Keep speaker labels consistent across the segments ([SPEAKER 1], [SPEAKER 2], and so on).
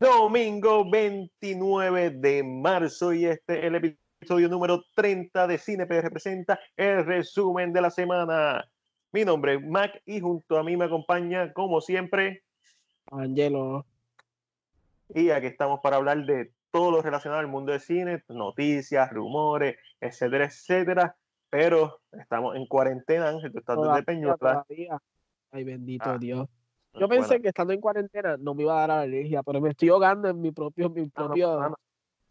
[SPEAKER 1] Domingo 29 de marzo y este es el episodio número 30 de CinePR representa el resumen de la semana. Mi nombre es Mac y junto a mí me acompaña, como siempre,
[SPEAKER 2] Angelo.
[SPEAKER 1] Y aquí estamos para hablar de todo lo relacionado al mundo del cine, noticias, rumores, etcétera, etcétera. Pero estamos en cuarentena, Ángel, tú estás desde Peñuela.
[SPEAKER 2] Ay, bendito ah. Dios. Yo pensé que estando en cuarentena no me iba a dar alergia, pero me estoy ahogando en mi propio, mi propio...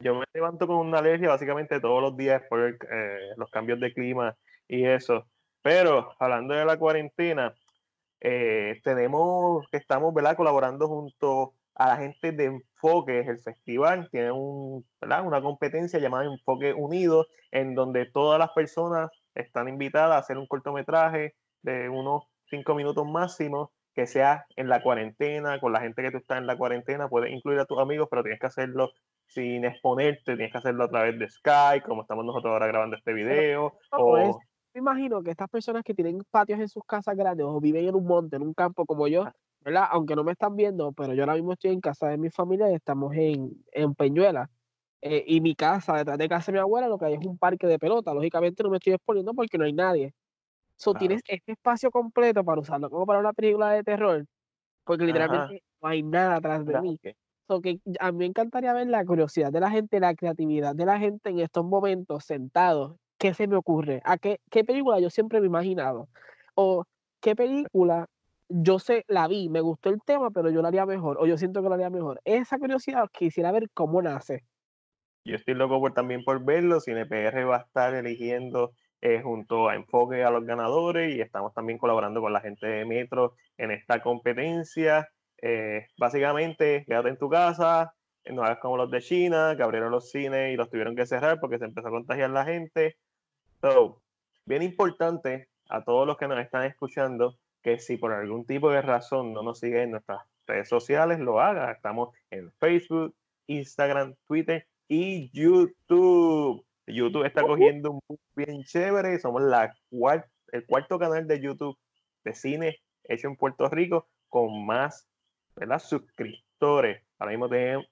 [SPEAKER 1] Yo me levanto con una alergia básicamente todos los días por eh, los cambios de clima y eso. Pero hablando de la cuarentena, eh, tenemos que estamos ¿verdad? colaborando junto a la gente de Enfoque, el festival, tiene un, ¿verdad? una competencia llamada Enfoque Unido, en donde todas las personas están invitadas a hacer un cortometraje de unos cinco minutos máximo que sea en la cuarentena, con la gente que tú estás en la cuarentena, puedes incluir a tus amigos, pero tienes que hacerlo sin exponerte, tienes que hacerlo a través de Skype, como estamos nosotros ahora grabando este video. o...
[SPEAKER 2] me imagino que estas personas que tienen patios en sus casas grandes o viven en un monte, en un campo como yo, ah. ¿verdad? Aunque no me están viendo, pero yo ahora mismo estoy en casa de mi familia y estamos en, en Peñuela. Eh, y mi casa, detrás de casa de mi abuela, lo que hay es un parque de pelota. Lógicamente no me estoy exponiendo porque no hay nadie. So, tienes este espacio completo para usarlo como para una película de terror, porque literalmente no hay nada atrás de mí. So, que a mí me encantaría ver la curiosidad de la gente, la creatividad de la gente en estos momentos sentados. ¿Qué se me ocurre? ¿A qué, qué película yo siempre me he imaginado? O qué película yo sé, la vi, me gustó el tema, pero yo la haría mejor, o yo siento que la haría mejor. Esa curiosidad quisiera ver cómo nace.
[SPEAKER 1] Yo estoy loco por, también por verlo. CinePR va a estar eligiendo eh, junto a Enfoque a los ganadores y estamos también colaborando con la gente de Metro en esta competencia. Eh, básicamente, quédate en tu casa, no hagas como los de China, que abrieron los cines y los tuvieron que cerrar porque se empezó a contagiar la gente. So, bien importante a todos los que nos están escuchando que si por algún tipo de razón no nos siguen en nuestras redes sociales, lo haga. Estamos en Facebook, Instagram, Twitter y YouTube. YouTube está cogiendo un bien chévere. Somos la el cuarto canal de YouTube de cine hecho en Puerto Rico con más ¿verdad? suscriptores. Ahora mismo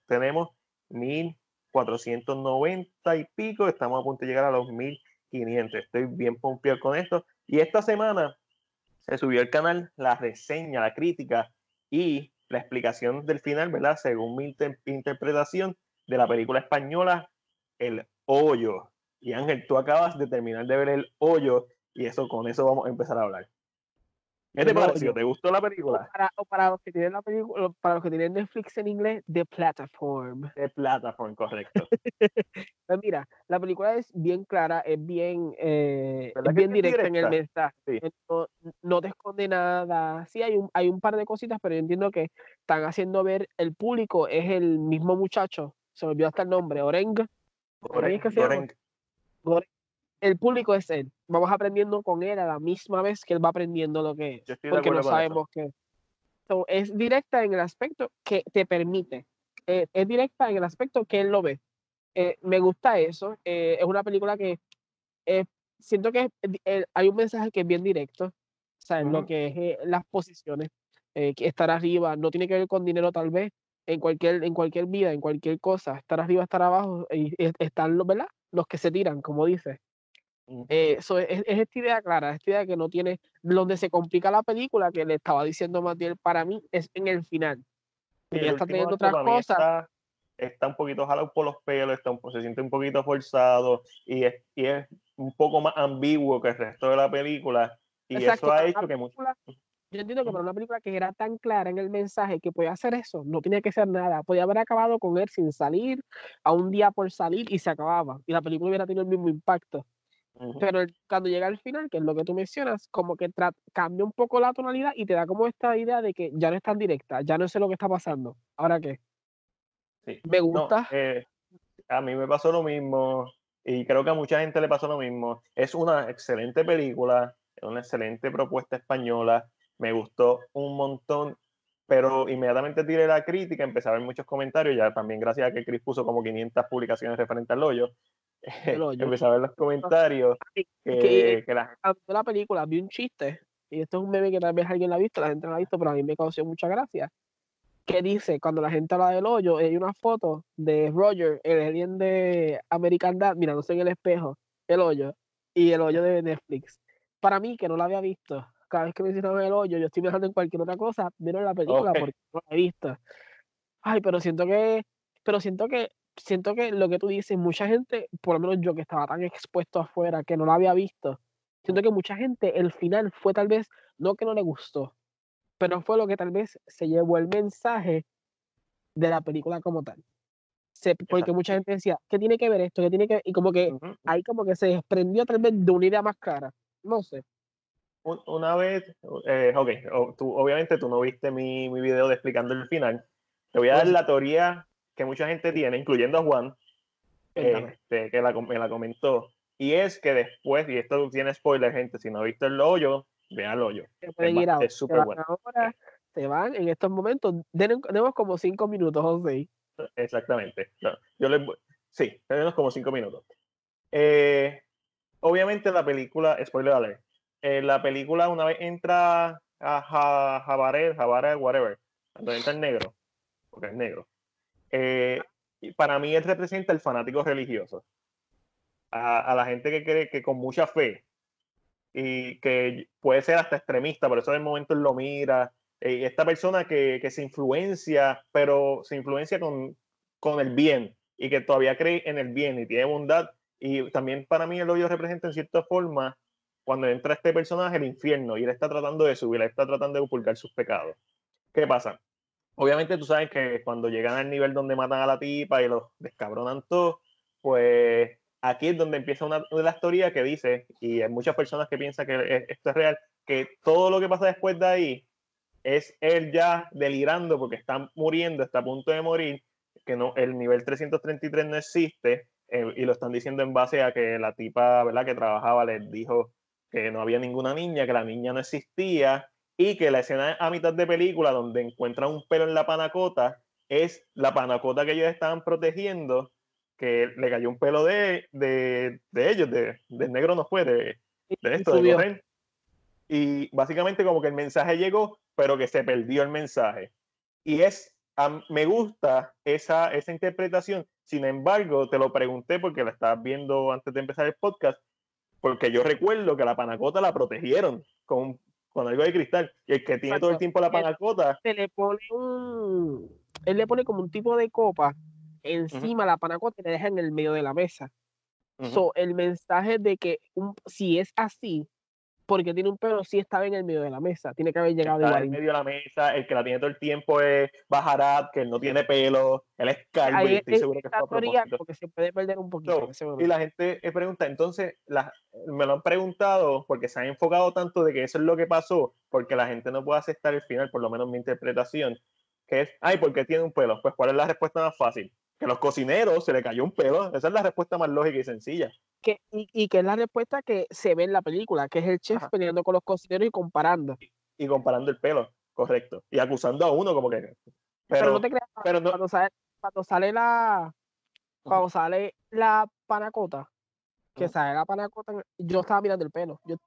[SPEAKER 1] tenemos 1490 y pico. Estamos a punto de llegar a los 1500. Estoy bien pompeado con esto. Y esta semana se subió al canal la reseña, la crítica y la explicación del final, ¿verdad? Según mi interpretación de la película española El Hoyo. Y Ángel, tú acabas de terminar de ver El Hoyo y eso con eso vamos a empezar a hablar. ¿Qué te pareció? ¿Te gustó la película?
[SPEAKER 2] Para, para, los que tienen la película, para los que tienen Netflix en inglés, The Platform.
[SPEAKER 1] The Platform, correcto.
[SPEAKER 2] pues mira, la película es bien clara, es bien, eh, es bien directa, en el mensaje. No, te esconde nada. Sí, hay un, hay un par de cositas, pero yo entiendo que están haciendo ver el público, es el mismo muchacho, se me olvidó hasta el nombre, Oreng.
[SPEAKER 1] Oreng
[SPEAKER 2] el público es él. Vamos aprendiendo con él a la misma vez que él va aprendiendo lo que es. Porque no sabemos qué. es directa en el aspecto que te permite. Eh, es directa en el aspecto que él lo ve. Eh, me gusta eso. Eh, es una película que siento que hay un mensaje que es bien directo. O sea, en lo que es las posiciones. estar arriba no tiene que ver con dinero tal vez. En cualquier, en cualquier vida, en cualquier cosa, estar arriba, estar abajo, y, están los, ¿verdad? Los que se tiran, como dice. Eh, es, esta idea clara, esta idea que no tiene, donde se complica la película, que le estaba diciendo Matiel, para mí es en el final.
[SPEAKER 1] ya está teniendo otras cosas. Está, un poquito jalado por los pelos, está se siente un poquito forzado y es, y es un poco más ambiguo que el resto de la película. Y eso ha hecho que mucho...
[SPEAKER 2] Yo entiendo que para una película que era tan clara en el mensaje que podía hacer eso, no tenía que ser nada. Podía haber acabado con él sin salir, a un día por salir y se acababa. Y la película hubiera tenido el mismo impacto. Pero cuando llega al final, que es lo que tú mencionas, como que cambia un poco la tonalidad y te da como esta idea de que ya no es tan directa, ya no sé lo que está pasando. ¿Ahora qué?
[SPEAKER 1] Sí. Me gusta. Eh, a mí me pasó lo mismo y creo que a mucha gente le pasó lo mismo. Es una excelente película, es una excelente propuesta española, me gustó un montón, pero inmediatamente tiré la crítica, empecé a ver muchos comentarios, ya también gracias a que Chris puso como 500 publicaciones referentes al hoyo, empecé a ver los comentarios que,
[SPEAKER 2] la... la película vi un chiste y esto es un meme que tal vez alguien la ha visto, la gente no la ha visto, pero a mí me causó mucha gracia. que dice, cuando la gente habla del hoyo, hay una foto de Roger, el alien de American Dad, mirándose en el espejo, el hoyo, y el hoyo de Netflix. Para mí, que no la había visto, cada vez que me hicieron el hoyo, yo estoy pensando en cualquier otra cosa, menos la película, porque no la he visto. Ay, pero siento que, pero siento que, siento que lo que tú dices, mucha gente, por lo menos yo que estaba tan expuesto afuera, que no la había visto, siento que mucha gente, el final fue tal vez, no que no le gustó, pero fue lo que tal vez se llevó el mensaje de la película como tal. Se, porque mucha gente decía, ¿qué tiene que ver esto? ¿Qué tiene que Y como que ahí como que se desprendió tal vez de una idea más cara. No sé.
[SPEAKER 1] Una vez, eh, ok, tú, obviamente tú no viste mi, mi video de explicando el final. Te voy a dar la teoría que mucha gente tiene, incluyendo a Juan, este, que la, me la comentó. Y es que después, y esto tiene spoiler, gente, si no viste el hoyo, vean el hoyo.
[SPEAKER 2] es, súper bueno. Ahora, se van en estos momentos. Tenemos como cinco minutos, José.
[SPEAKER 1] Exactamente. yo les, sí, tenemos como cinco minutos. Eh, obviamente la película, spoiler alert, eh, la película una vez entra a Jabaré, Jabaré, whatever, cuando entra el negro, porque es negro, eh, para mí él representa el fanático religioso. A, a, la gente que cree que con mucha fe y que puede ser hasta extremista, por eso en el momento él lo mira. Eh, esta persona que, que, se influencia, pero se influencia con, con el bien y que todavía cree en el bien y tiene bondad. Y también para mí el hoyo representa en cierta forma cuando entra este personaje el infierno y él está tratando de subir, él está tratando de ocultar sus pecados. ¿Qué pasa? Obviamente tú sabes que cuando llegan al nivel donde matan a la tipa y los descabronan todo, pues aquí es donde empieza una, de las teorías que dice, y hay muchas personas que piensan que esto es real, que todo lo que pasa después de ahí es él ya delirando porque está muriendo, está a punto de morir, que no, el nivel 333 no existe, eh, y lo están diciendo en base a que la tipa, ¿verdad?, que trabajaba les dijo que no había ninguna niña, que la niña no existía, y que la escena a mitad de película donde encuentran un pelo en la panacota es la panacota que ellos estaban protegiendo, que le cayó un pelo de, de, de ellos, de, del negro no fue, de, de esto, de Y básicamente como que el mensaje llegó, pero que se perdió el mensaje. Y es, me gusta esa, esa interpretación. Sin embargo, te lo pregunté porque la estabas viendo antes de empezar el podcast, porque yo recuerdo que la panacota la protegieron con con algo de cristal. Y el que tiene todo el tiempo la panacota.
[SPEAKER 2] Se le pone un. Él le pone como un tipo de copa encima la panacota y le deja en el medio de la mesa. so, el mensaje de que si es así, porque tiene un pelo, sí estaba en el medio de la mesa. Tiene que haber llegado
[SPEAKER 1] igual. En medio de la mesa, el que la tiene todo el tiempo es Bajarat, que él no tiene pelo, él es calvo y estoy seguro que
[SPEAKER 2] es porque se puede perder un poquito.
[SPEAKER 1] y la gente pregunta, entonces, me lo han preguntado porque se han enfocado tanto de que eso es lo que pasó, porque la gente no puede aceptar el final, por lo menos mi interpretación, que es, ay, ¿por qué tiene un pelo? Pues, ¿cuál es la respuesta más fácil? que los cocineros se le cayó un pelo. Esa es la respuesta más lógica y sencilla.
[SPEAKER 2] Que, y, que es la respuesta que se ve en la película, que es el chef peleando con los cocineros y comparando.
[SPEAKER 1] Y, comparando el pelo, correcto. Y acusando a uno como que...
[SPEAKER 2] Pero, no te creas, pero cuando, sale, cuando sale la... Cuando sale la panacota, que sale la panacota, yo estaba mirando el pelo. Yo,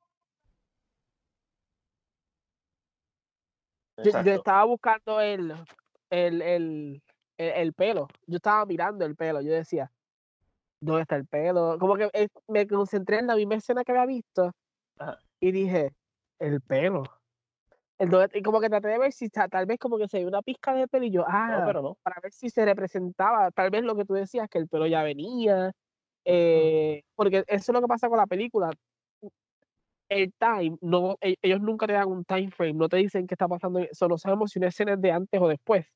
[SPEAKER 2] yo, estaba buscando el, el, el, el, pelo. Yo estaba mirando el pelo. Yo decía, ¿dónde está el pelo? Como que eh, me concentré en la misma escena que había visto y dije, el pelo. El, y como que traté de ver si tal vez como que se ve una pizca de pelo y yo, ah, pero no. para ver si se representaba, tal vez lo que tú decías, que el pelo ya venía. Eh, porque eso es lo que pasa con la película. El time, no, e, ellos nunca te dan un time frame, no te dicen qué está pasando, solo sabemos si una escena es de antes o después.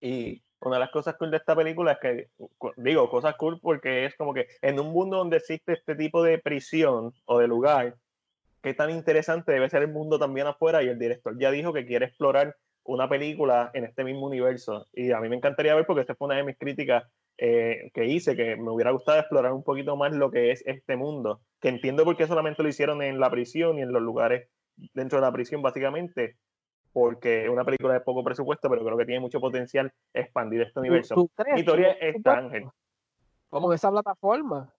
[SPEAKER 1] Y una de las cosas cool de esta película es que, digo, cosas cool porque es como que en un mundo donde existe este tipo de prisión o de lugar, qué tan interesante debe ser el mundo también afuera y el director ya dijo que quiere explorar una película en este mismo universo. Y a mí me encantaría ver porque esta fue una de mis críticas eh, que hice, que me hubiera gustado explorar un poquito más lo que es este mundo, que entiendo por qué solamente lo hicieron en la prisión y en los lugares dentro de la prisión básicamente, porque es una película de poco presupuesto, pero creo que tiene mucho potencial expandir este universo. Mi teoría es Ángel.
[SPEAKER 2] Esa plataforma.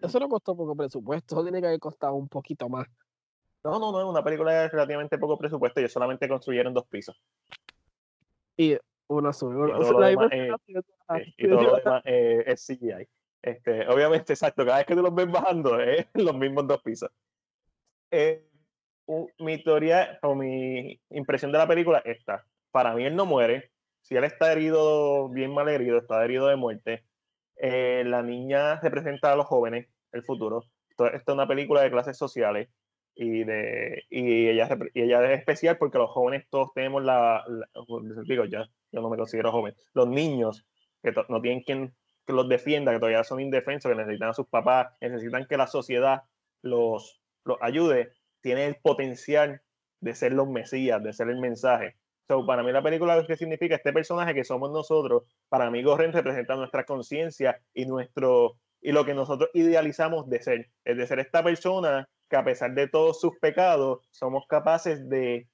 [SPEAKER 2] Eso no costó poco presupuesto, eso tiene que haber costado un poquito más.
[SPEAKER 1] No, no, no, es una película de relativamente poco presupuesto, y solamente construyeron dos pisos.
[SPEAKER 2] Y una sube.
[SPEAKER 1] Y todo lo demás, eh, y todo lo demás eh, es CGI. Este, obviamente, exacto, cada vez que tú los ves bajando es los mismos dos pisos. Eh, mi teoría o mi impresión de la película es esta. Para mí él no muere. Si él está herido, bien mal herido, está herido de muerte. Eh, la niña representa a los jóvenes, el futuro. Esto, es una película de clases sociales y, de, y, ella, y ella es especial porque los jóvenes todos tenemos la, digo, ya, yo no me considero joven, los niños que no tienen quien que los defienda, que todavía son indefensos, que necesitan a sus papás, necesitan que la sociedad los, los ayude, tiene el potencial de ser los mesías, de ser el mensaje. So, para mí la película que significa este personaje que somos nosotros, para mí Gorren representa nuestra conciencia y nuestro y lo que nosotros idealizamos de ser, es de ser esta persona que a pesar de todos sus pecados somos capaces de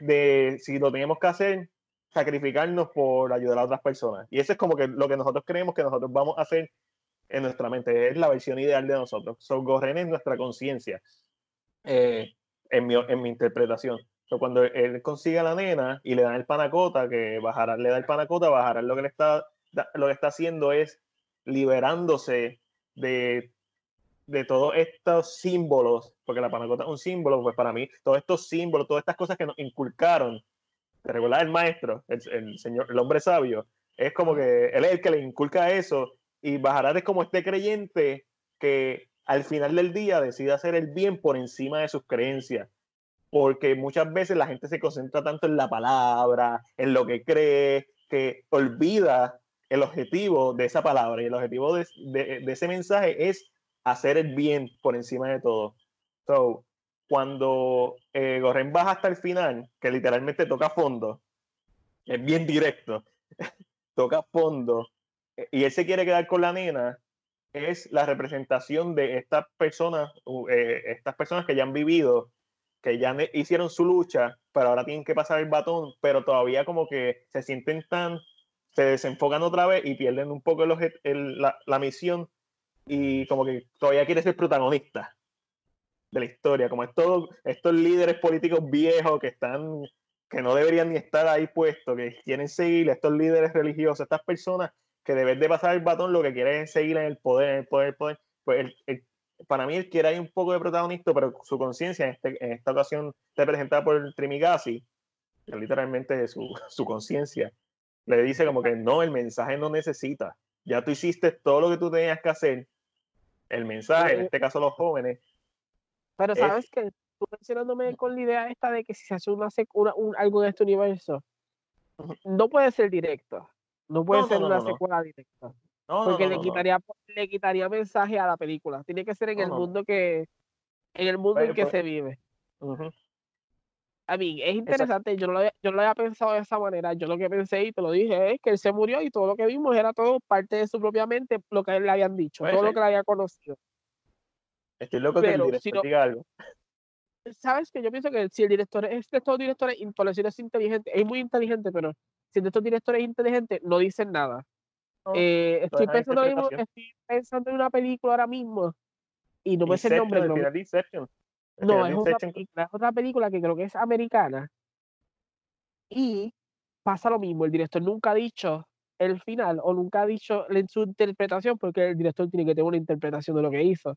[SPEAKER 1] de si lo tenemos que hacer sacrificarnos por ayudar a otras personas. Y eso es como que lo que nosotros creemos que nosotros vamos a hacer en nuestra mente, es la versión ideal de nosotros. So, Gorren es nuestra conciencia, eh, en, mi, en mi interpretación. So, cuando él consigue a la nena y le dan el panacota, que bajará, le da el panacota, bajará lo que le está, lo que está haciendo es liberándose de, de todos estos símbolos, porque la panacota es un símbolo, pues para mí, todos estos símbolos, todas estas cosas que nos inculcaron regular el maestro, el, señor, el hombre sabio, es como que él es el que le inculca eso y bajará de como este creyente que al final del día decide hacer el bien por encima de sus creencias. Porque muchas veces la gente se concentra tanto en la palabra, en lo que cree, que olvida el objetivo de esa palabra. Y el objetivo de, ese mensaje es hacer el bien por encima de todo. So, cuando eh, Gorren baja hasta el final, que literalmente toca fondo, es bien directo, toca fondo, eh, y él se quiere quedar con la nena, es la representación de estas personas, eh, estas personas que ya han vivido, que ya hicieron su lucha, pero ahora tienen que pasar el batón, pero todavía como que se sienten tan, se desenfocan otra vez y pierden un poco el, la, la misión y como que todavía quiere ser protagonista de la historia, como estos, estos líderes políticos viejos que están, que no deberían ni estar ahí puestos, que quieren seguir, estos líderes religiosos, estas personas que deben de pasar el batón, lo que quieren es seguir en el poder, en el poder, el poder. Pues para mí él quiere ahí un poco de protagonista, pero su conciencia en, este, en, esta ocasión está presentada por Trimigasi, que literalmente su, su conciencia, le dice como que no, el mensaje no necesita, ya tú hiciste todo lo que tú tenías que hacer, el mensaje, en este caso los jóvenes,
[SPEAKER 2] pero sabes que tú mencionándome con la idea esta de que si se hace una, un, algo en este universo, no puede ser directo. No puede ser una secuela directa. porque le quitaría le quitaría mensaje a la película. Tiene que ser en el mundo que en el mundo en que pues se vive. A mí es interesante, yo no, lo había, yo no lo había pensado de esa manera, yo lo que pensé y te lo dije es que él se murió y todo lo que vimos era todo parte de su propia mente, lo que él le habían dicho, todo lo que le había conocido.
[SPEAKER 1] Estoy loco que el director diga algo.
[SPEAKER 2] Sabes que yo pienso que si el director es de estos directores, por decirlo es inteligente, es muy inteligente, pero si de estos directores inteligentes no dicen nada. Eh, estoy, pensando estoy pensando en una película ahora mismo y no me sé el nombre. No, no es, una película, es otra película que creo que es americana y pasa lo mismo. El director nunca ha dicho el final o nunca ha dicho en su interpretación porque el director tiene que tener una interpretación de lo que hizo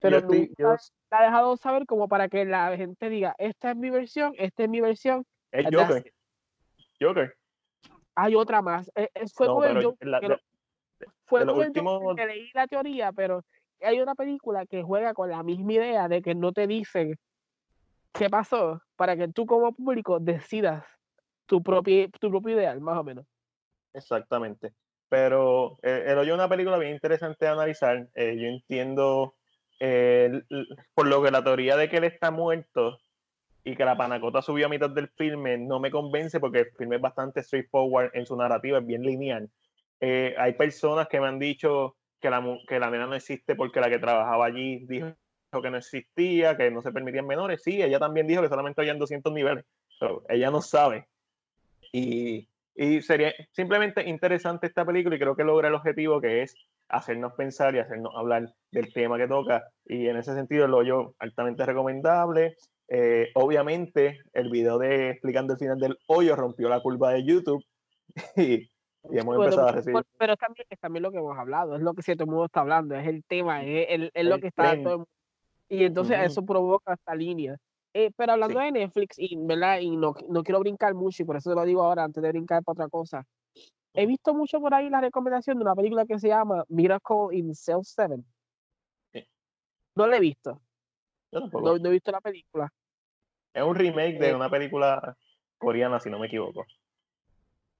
[SPEAKER 2] pero yo ha dejado saber como para que la gente diga, esta es mi versión, esta es mi versión.
[SPEAKER 1] Es Joker. Joker.
[SPEAKER 2] Hay otra más. E, es, fue con el Joker. fue con el Joker que leí la teoría, pero hay una película que juega con la misma idea de que no te dicen qué pasó para que tú como público decidas tu propio, tu propio ideal, más o menos.
[SPEAKER 1] Exactamente. Pero eh, el hoyo es una película bien interesante de analizar. Eh, yo entiendo por lo que la teoría de que él está muerto y que la panacota subió a mitad del filme no me convence porque el filme es bastante straightforward en su narrativa, es bien lineal. Eh, hay personas que me han dicho que la, que la nena no existe porque la que trabajaba allí dijo que no existía, que no se permitían menores. Sí, ella también dijo que solamente habían 200 niveles, ella no sabe. Y, y sería simplemente interesante esta película y creo que logra el objetivo que es hacernos pensar y hacernos hablar del tema que toca. Y en ese sentido, lo yo altamente recomendable. Eh, obviamente, el video de explicando el final del hoyo rompió la curva de YouTube y, hemos empezado a recibir.
[SPEAKER 2] Pero también, es también lo que hemos hablado, es lo que cierto mundo está hablando, es el tema, es, lo que está todo Y entonces eso provoca esta línea. Eh, pero hablando de Netflix, y, ¿verdad? y no, no, quiero brincar mucho, y por eso te lo digo ahora, antes de brincar para otra cosa. He visto mucho por ahí la recomendación de una película que se llama Miracle in Cell 7. No la he visto.
[SPEAKER 1] Yo No,
[SPEAKER 2] he visto la película.
[SPEAKER 1] Es un remake de eh. una película coreana, si no me equivoco.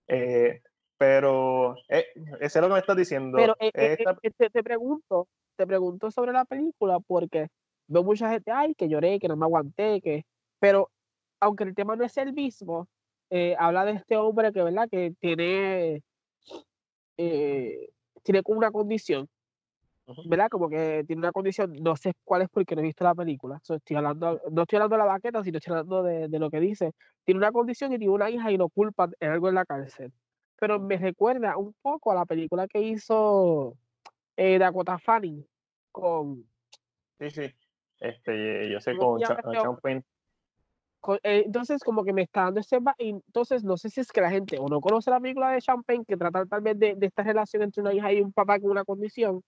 [SPEAKER 1] Eh, pero eh, eso es lo que me estás diciendo.
[SPEAKER 2] Pero te, te, pregunto, te pregunto sobre la película porque veo mucha gente, ay, que lloré, que no me aguanté, que... Pero aunque el tema no es el mismo, eh, habla de este hombre que, ¿verdad? Que tiene, eh, tiene como una condición, ¿verdad? Como que tiene una condición, no sé cuál es porque no he visto la película. estoy hablando, no estoy hablando de la baqueta, sino estoy hablando de, de, lo que dice. Tiene una condición y tiene una hija y lo culpan en algo en la cárcel. Pero me recuerda un poco a la película que hizo eh, Dakota Fanning con...
[SPEAKER 1] Sí, sí. Este, yo sé, con Sean
[SPEAKER 2] eh, entonces, como que me está dando ese. Entonces, no sé si es que la gente o no conoce la película de Champagne, que trata tal vez de, de, esta relación entre una hija y un papá con una condición,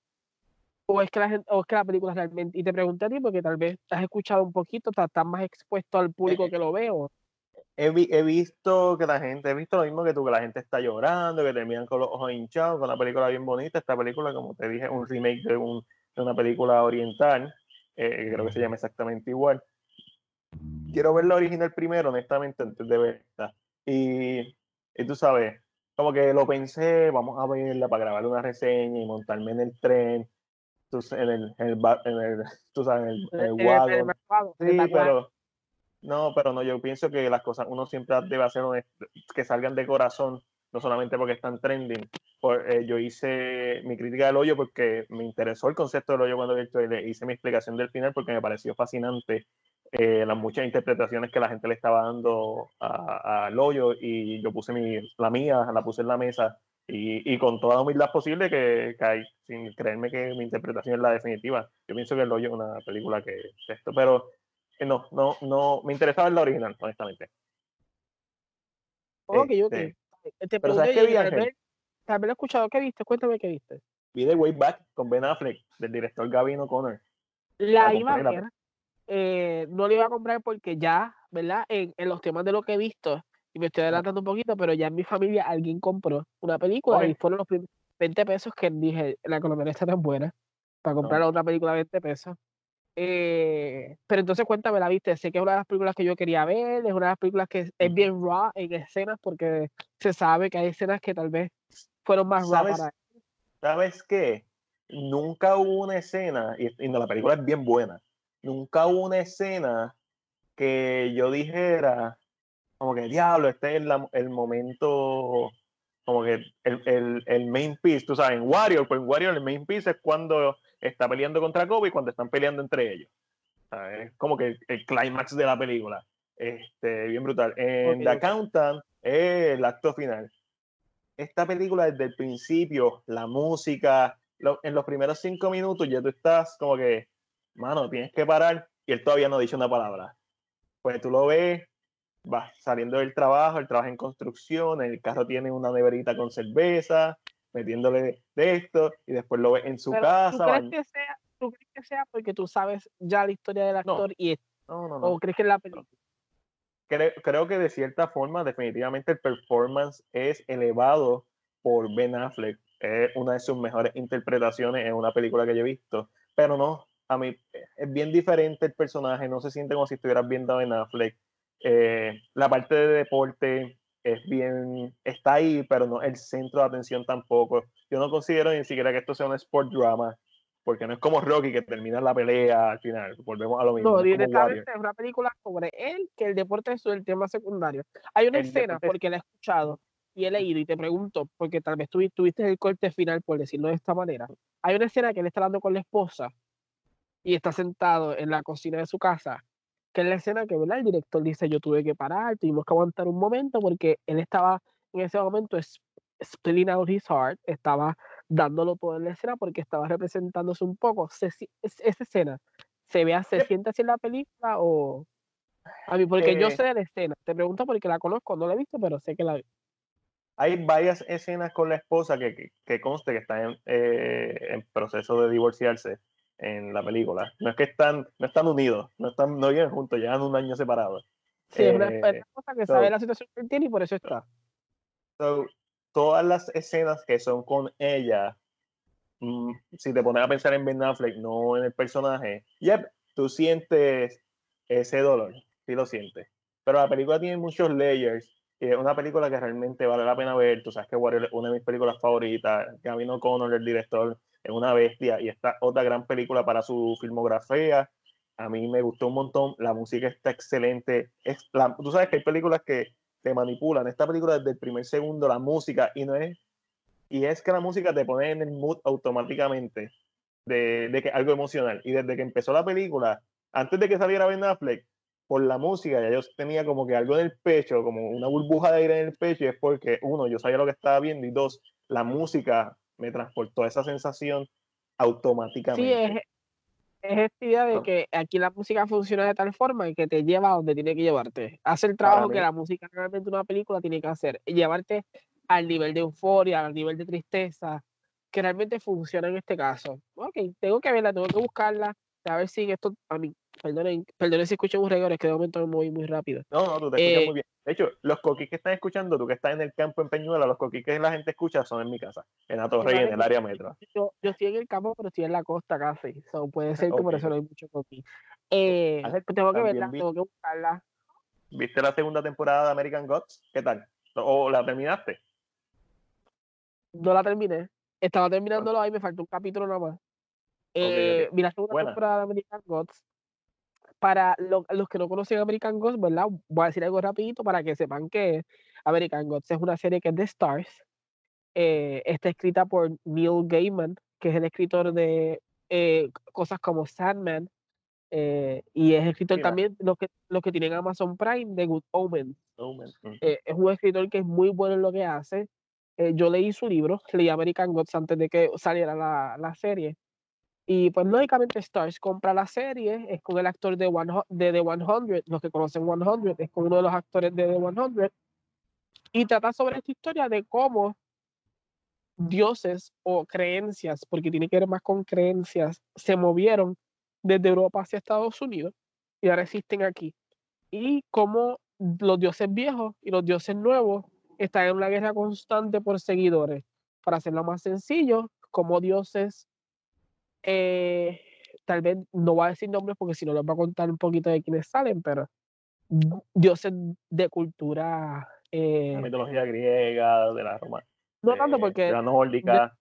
[SPEAKER 2] o es que la, gente, o es que la película realmente. Y te pregunté a ti, porque tal vez has escuchado un poquito, estás más expuesto al público que lo veo.
[SPEAKER 1] He, he, visto que la gente, he visto lo mismo que tú, que la gente está llorando, que terminan con los ojos hinchados, con una película bien bonita. Esta película, como te dije, un remake de, un, de una película oriental eh, creo que se llama exactamente igual. Quiero ver la original primero, honestamente, antes de verla. Y, y tú sabes, como que lo pensé, vamos a verla para grabar una reseña y montarme en el tren, tú, en el, en el, en el tú sabes, en el, el Sí, pero no, pero no, yo pienso que las cosas uno siempre debe hacer que salgan de corazón, no solamente porque están trending, eh, yo hice mi crítica del hoyo porque me interesó el concepto del hoyo cuando le hice mi explicación del final porque me pareció fascinante eh, las muchas interpretaciones que la gente le estaba dando al hoyo y yo puse mi, la mía, la puse en la mesa y, y con toda la humildad posible que, que, hay, sin creerme que mi interpretación es la definitiva. Yo pienso que el hoyo es una película que es esto, pero eh, no, no, no, me interesaba en la original, honestamente.
[SPEAKER 2] Ok, ok. Este, te pero ¿sabes qué También he escuchado. ¿Qué viste? Cuéntame qué viste.
[SPEAKER 1] Vi The Way Back con Ben Affleck, del director Gavin O'Connor.
[SPEAKER 2] La, iba a ver. Eh, no la iba a comprar porque ya, ¿verdad? En, en, los temas de lo que he visto, y me estoy adelantando un poquito, pero ya en mi familia alguien compró una película y fueron los 20 pesos que dije, la economía está tan buena para comprar otra película 20 pesos. Eh, pero entonces cuéntame, la viste, sé que es una de las películas que yo quería ver, es una de las películas que es bien raw en escenas porque se sabe que hay escenas que tal vez fueron más raw
[SPEAKER 1] ¿Sabes, para ¿Sabes qué? Nunca hubo una escena, y, y no, la película es bien buena, nunca hubo una escena que yo dijera, como que diablo, este es el momento, como que el, el, el, main piece, tú sabes, en Warrior, pues en Warrior el main piece es cuando está peleando contra Kobe y cuando están peleando entre ellos. Es como que el clímax de la película. Este, bien brutal. En The Accountant es el acto final. Esta película desde el principio, la música, en los primeros cinco minutos ya tú estás como que, mano, tienes que parar y él todavía no dicho una palabra. Pues tú lo ves, va saliendo del trabajo, él trabaja en construcción, el carro tiene una neverita con cerveza, metiéndole de esto y después lo ves en su casa.
[SPEAKER 2] ¿tú crees, que sea, ¿tú crees, que sea, porque tú sabes ya la historia del actor y no, no, no, o crees que es la película?
[SPEAKER 1] Creo, creo, que de cierta forma, definitivamente el performance es elevado por Ben Affleck. Es una de sus mejores interpretaciones en una película que yo he visto. Pero no, a mí es bien diferente el personaje, no se siente como si estuvieras viendo a Ben Affleck. Eh, la parte de deporte, es bien, está ahí, pero no el centro de atención tampoco. Yo no considero ni siquiera que esto sea un sport drama, porque no es como Rocky que termina la pelea al final. Volvemos a lo mismo.
[SPEAKER 2] No, directamente es una película sobre él, que el deporte es el tema secundario. Hay una escena, porque la he escuchado y he leído y te pregunto, porque tal vez tuviste el corte final, por decirlo de esta manera. Hay una escena que él está hablando con la esposa y está sentado en la cocina de su casa que es la escena que ¿verdad? el director dice, yo tuve que parar, tuvimos que aguantar un momento porque él estaba en ese momento spilling out his heart, estaba dándolo todo en la escena porque estaba representándose un poco. esa escena, ¿se ve, se siente así en la película o...? A mí, porque yo
[SPEAKER 1] Eh,
[SPEAKER 2] sé de la escena. Te pregunto porque la conozco, no la he visto, pero sé que la vi.
[SPEAKER 1] hay varias escenas con la esposa que, que, que conste que están en, eh, en proceso de divorciarse en la película. No es que están, no están unidos, no están, no viven juntos, llevan un año separados.
[SPEAKER 2] Sí, es una,
[SPEAKER 1] Eh,
[SPEAKER 2] es una cosa que
[SPEAKER 1] so-
[SPEAKER 2] sabe la situación que tiene y por eso está.
[SPEAKER 1] So, todas las escenas que son con ella, mm, si te pones a pensar en Ben Affleck, no en el personaje, yep, tú sientes ese dolor, sí lo sientes. Pero la película tiene muchos layers y es una película que realmente vale la pena ver. Tú sabes que Warrior es una de mis películas favoritas. Gavin O'Connor, el director, es una bestia y esta otra gran película para su filmografía. A mí me gustó un montón. La música está excelente. Es la, tú sabes que hay películas que te manipulan. Esta película desde el primer segundo, la música, y no es. Y es que la música te pone en el mood automáticamente de, de que algo emocional. Y desde que empezó la película, antes de que saliera Ben Affleck, por la música, ya yo tenía como que algo en el pecho, como una burbuja de aire en el pecho, y es porque, uno, yo sabía lo que estaba viendo, y dos, la música me transportó a esa sensación automáticamente.
[SPEAKER 2] Sí, es, es esta idea de que aquí la música funciona de tal forma y que te lleva a donde tiene que llevarte. Hace el trabajo que la música realmente una película tiene que hacer. y Llevarte al nivel de euforia, al nivel de tristeza, que realmente funciona en este caso. Ok, tengo que verla, tengo que buscarla, a ver si esto, a mí, perdonen, perdonen si escucho un regalo, es que de momento me moví muy rápido.
[SPEAKER 1] No, no, tú te escuchas
[SPEAKER 2] Eh,
[SPEAKER 1] muy bien. De hecho, los coquís que están escuchando, tú que estás en el campo en Peñuela, los coquís que la gente escucha son en mi casa, en la torre y en el área metro.
[SPEAKER 2] Yo, yo estoy en el campo, pero estoy en la costa casi. So, puede ser que por eso no hay mucho coquí. Eh,
[SPEAKER 1] Hace-
[SPEAKER 2] pues tengo que verla,
[SPEAKER 1] vi-
[SPEAKER 2] tengo que buscarla.
[SPEAKER 1] ¿Viste la segunda temporada de American Gods? ¿Qué tal? ¿O la terminaste?
[SPEAKER 2] No la terminé. Estaba terminándolo ahí, me faltó un capítulo nada más. Eh, la segunda
[SPEAKER 1] Buena.
[SPEAKER 2] temporada de American Gods. Para lo- los que no conocen American Gods, ¿verdad? Voy a decir algo rapidito para que sepan que American Gods es una serie que es de Stars. Eh, está escrita por Neil Gaiman, que es el escritor de eh, cosas como Sandman. eh, y es escritor
[SPEAKER 1] Mira.
[SPEAKER 2] también, los que, los que tienen Amazon Prime, de Good Omens.
[SPEAKER 1] Man. Mm.
[SPEAKER 2] eh, es un escritor que es muy bueno en lo que hace. Eh, yo leí su libro, leí American Gods antes de que saliera la, la serie. Y pues lógicamente Stars compra la serie, es con el actor de, One, de The 100, los que conocen 100, es con uno de los actores de The 100. Y trata sobre esta historia de cómo dioses o creencias, porque tiene que ver más con creencias, se movieron desde Europa hacia Estados Unidos y ahora existen aquí. Y cómo los dioses viejos y los dioses nuevos están en una guerra constante por seguidores. Para hacerlo más sencillo, como dioses, eh, tal vez no voy a decir nombres porque si no les voy a contar un poquito de quiénes salen, pero dioses de cultura. eh,
[SPEAKER 1] La mitología griega, de la Roma.
[SPEAKER 2] no tanto porque
[SPEAKER 1] De la nórdica.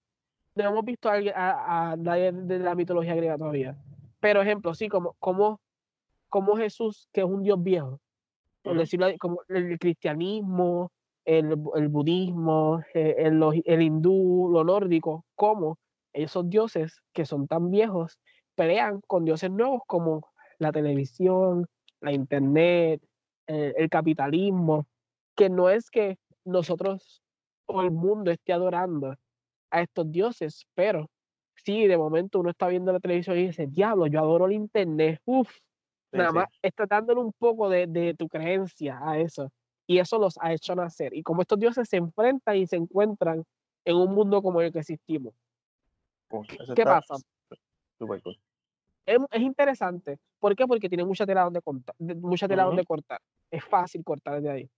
[SPEAKER 2] no hemos visto a, a- a nadie de la mitología griega todavía. Pero ejemplo, sí, como, como, como Jesús, que es un dios viejo, por decirlo como el cristianismo, el, el budismo, eh, el, lo- el hindú, lo nórdico, como esos dioses que son tan viejos pelean con dioses nuevos como la televisión, la internet, el, el capitalismo, que no es que nosotros o el mundo esté adorando a estos dioses, pero sí, de momento uno está viendo la televisión y dice, diablo, yo adoro el internet, uff,
[SPEAKER 1] Sí,
[SPEAKER 2] nada
[SPEAKER 1] sí.
[SPEAKER 2] más está dándole un poco de, de tu creencia a eso. Y eso los ha hecho nacer. Y como estos dioses se enfrentan y se encuentran en un mundo como el que existimos.
[SPEAKER 1] Cool.
[SPEAKER 2] ¿Qué pasa?
[SPEAKER 1] Súper cool.
[SPEAKER 2] Es, es interesante. ¿Por qué? Porque tiene mucha tela donde cortar. Mucha tela
[SPEAKER 1] Ujú.
[SPEAKER 2] donde cortar. Es fácil cortar desde ahí.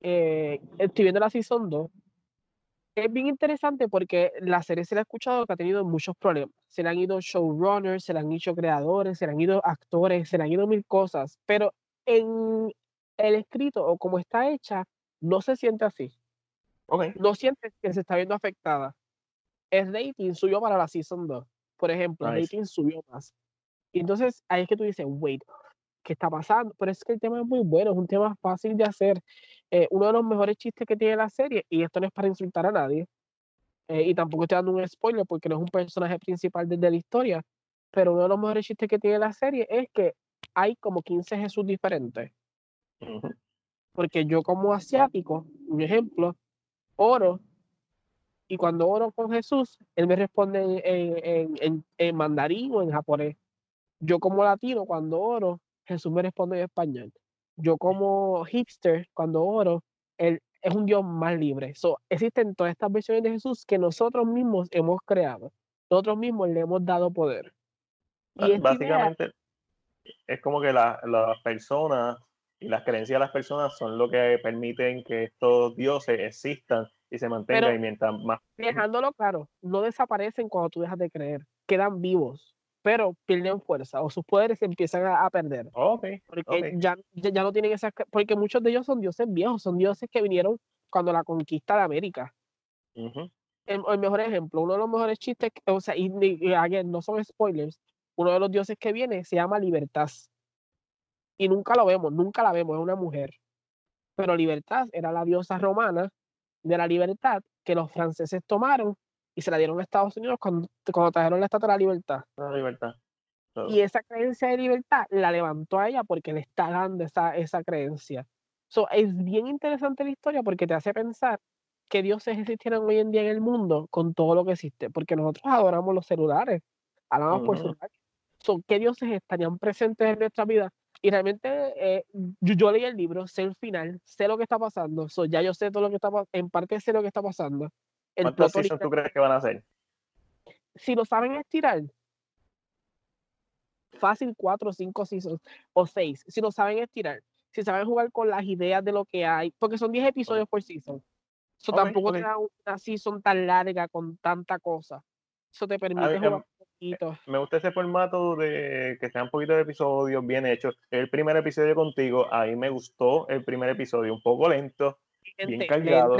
[SPEAKER 2] Eh, estoy viendo la Season 2. Es bien interesante porque la serie se la ha escuchado que ha tenido muchos problemas. Se le han ido showrunners, se le han ido creadores, se le han ido actores, se le han ido mil cosas. Pero en el escrito o como está hecha, no se siente así.
[SPEAKER 1] Ok.
[SPEAKER 2] No sientes que se está viendo afectada. El rating subió para la Season 2. Por ejemplo, el
[SPEAKER 1] Nice.
[SPEAKER 2] rating subió más. Y entonces ahí es que tú dices, wait, ¿qué está pasando? Pero es que el tema es muy bueno, es un tema fácil de hacer. Eh, uno de los mejores chistes que tiene la serie, y esto no es para insultar a nadie, eh, y tampoco estoy dando un spoiler porque no es un personaje principal desde la historia, pero uno de los mejores chistes que tiene la serie es que hay como 15 Jesús diferentes.
[SPEAKER 1] Ujú.
[SPEAKER 2] Porque yo como asiático, un ejemplo, oro, y cuando oro con Jesús, él me responde en, en- en- en- mandarín o en japonés. Yo como latino, cuando oro, Jesús me responde en español. yo como hipster, cuando oro, él es un Dios más libre. So, existen todas estas versiones de Jesús que nosotros mismos hemos creado. Nosotros mismos le hemos dado poder.
[SPEAKER 1] Y Básicamente, es como que las personas y las creencias de las personas son lo que permiten que estos dioses existan y se mantengan y mientras más.
[SPEAKER 2] Dejándolo claro, no desaparecen cuando tú dejas de creer, quedan vivos pero pierden fuerza o sus poderes empiezan a, perder.
[SPEAKER 1] Okay,
[SPEAKER 2] porque Ya, ya, no tienen esas. Porque muchos de ellos son dioses viejos, son dioses que vinieron cuando la conquista de América. el, mejor ejemplo, uno de los mejores chistes, o sea, y, no son spoilers, uno de los dioses que viene se llama Libertad. Y nunca lo vemos, nunca la vemos, es una mujer. Pero Libertad era la diosa romana de la libertad que los franceses tomaron y se la dieron a Estados Unidos cuando, cuando trajeron la Estatua de la Libertad.
[SPEAKER 1] La libertad.
[SPEAKER 2] Y esa creencia de libertad la levantó a ella porque le está dando esa, esa creencia. So, es bien interesante la historia porque te hace pensar que dioses existieran hoy en día en el mundo con todo lo que existe, porque nosotros adoramos los celulares, hablamos por celulares. So, ¿Qué dioses estarían presentes en nuestra vida? Y realmente eh, yo, leí el libro, sé el final, sé lo que está pasando, so, ya yo sé todo lo que está pasando, en parte sé lo que está pasando,
[SPEAKER 1] ¿Cuántos seasons tú crees que van a hacer?
[SPEAKER 2] Si lo saben estirar, fácil cuatro, cinco seasons o seis. Si lo saben estirar, si saben jugar con las ideas de lo que hay, porque son 10 episodios por season. Eso tampoco te da una season tan larga con tanta cosa. Eso te permite jugar un poquito.
[SPEAKER 1] Me gusta ese formato de que sean poquitos episodios bien hechos. El primer episodio contigo, ahí me gustó el primer episodio, un poco lento, bien cargado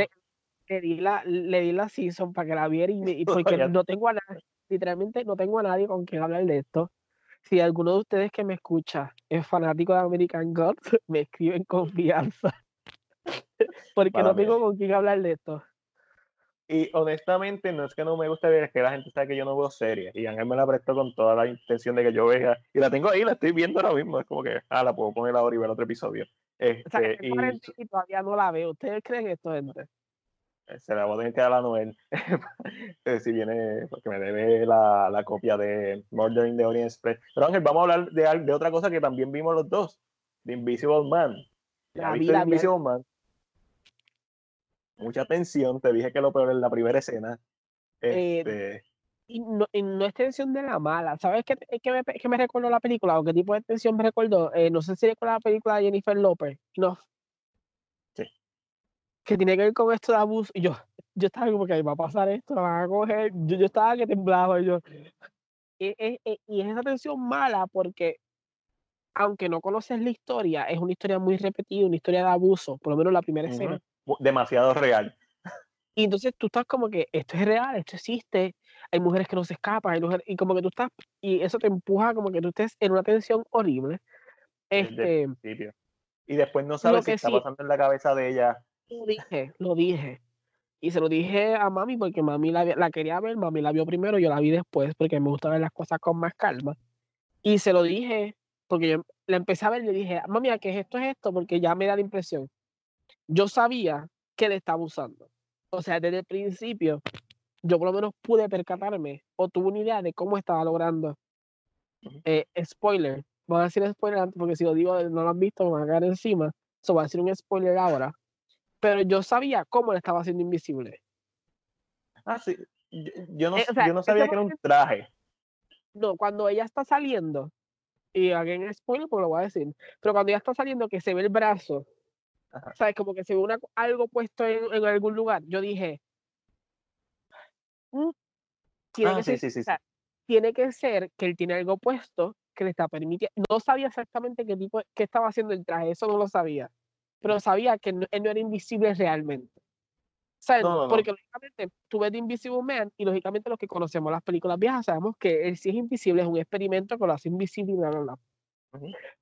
[SPEAKER 2] le di la, le di la season para que la viera y, porque no tengo a nadie, literalmente no tengo a nadie con quien hablar de esto. Si alguno de ustedes que me escucha es fanático de American Gods, me escriben confianza. porque no tengo con quién hablar de esto.
[SPEAKER 1] Y honestamente, no es que no me guste ver, es que la gente sabe que yo no veo series. Y Ángel me la prestó con toda la intención de que yo vea. Y la tengo ahí, la estoy viendo ahora mismo. Es como que, ah, la puedo poner ahora y ver otro episodio. Este,
[SPEAKER 2] y... todavía no la veo. ¿Ustedes creen esto, gente?
[SPEAKER 1] se la voy a tener que dar a Noel eh, si viene porque me debe la, la copia de Murder in the Orient Express pero Ángel vamos a hablar de, de otra cosa que también vimos los dos de Invisible Man
[SPEAKER 2] ¿Ya viste
[SPEAKER 1] Invisible Man? Mucha tensión te dije que lo peor en la primera escena
[SPEAKER 2] eh, este... y, no, no, es tensión de la mala ¿sabes qué, qué, me, qué me recordó la película o qué tipo de tensión me recordó? Eh, no sé si recuerda la película de Jennifer Lopez no que tiene que ver con esto de abuso. Y yo, yo estaba como que va a pasar esto, la van a coger. Yo, yo estaba que temblaba. Y, yo, y, y, y es esa tensión mala porque, aunque no conoces la historia, es una historia muy repetida, una historia de abuso, por lo menos la primera escena.
[SPEAKER 1] Demasiado real.
[SPEAKER 2] Y entonces tú estás como que esto es real, esto existe, hay mujeres que no se escapan, hay mujeres, y como que tú estás, y eso te empuja como que tú estés en una tensión horrible. Este,
[SPEAKER 1] y después no sabes qué está pasando en la cabeza de ella
[SPEAKER 2] lo dije, lo dije. Y se lo dije a mami porque mami la, la, quería ver, mami la vio primero, yo la vi después porque me gusta ver las cosas con más calma. Y se lo dije porque yo la empecé a ver y le dije, mami, ¿a qué es esto? Es esto, porque ya me da la impresión. Yo sabía que le estaba usando. O sea, desde el principio, yo por lo menos pude percatarme o tuve una idea de cómo estaba logrando. Eh, spoiler, voy a decir spoiler antes porque si lo digo no lo han visto, me van a caer encima. So, voy a decir un spoiler ahora pero yo sabía cómo le estaba haciendo invisible.
[SPEAKER 1] Ah, sí. Yo, no, eh, yo no sabía que era un traje.
[SPEAKER 2] No, cuando ella está saliendo, y alguien en spoiler, pues lo voy a decir, pero cuando ella está saliendo, que se ve el brazo, ¿sabes? Como que se ve una, algo puesto en, en algún lugar. Yo dije, mm, tiene, ah, que ser, tiene que ser que él tiene algo puesto que le está permitiendo. No sabía exactamente qué tipo, qué estaba haciendo el traje, eso no lo sabía pero sabía que él no era invisible realmente. ¿Sabes? Porque lógicamente tú ves The Invisible Man y lógicamente los que conocemos las películas viejas sabemos que él sí es invisible, es un experimento que lo hace invisible y bla, bla, bla.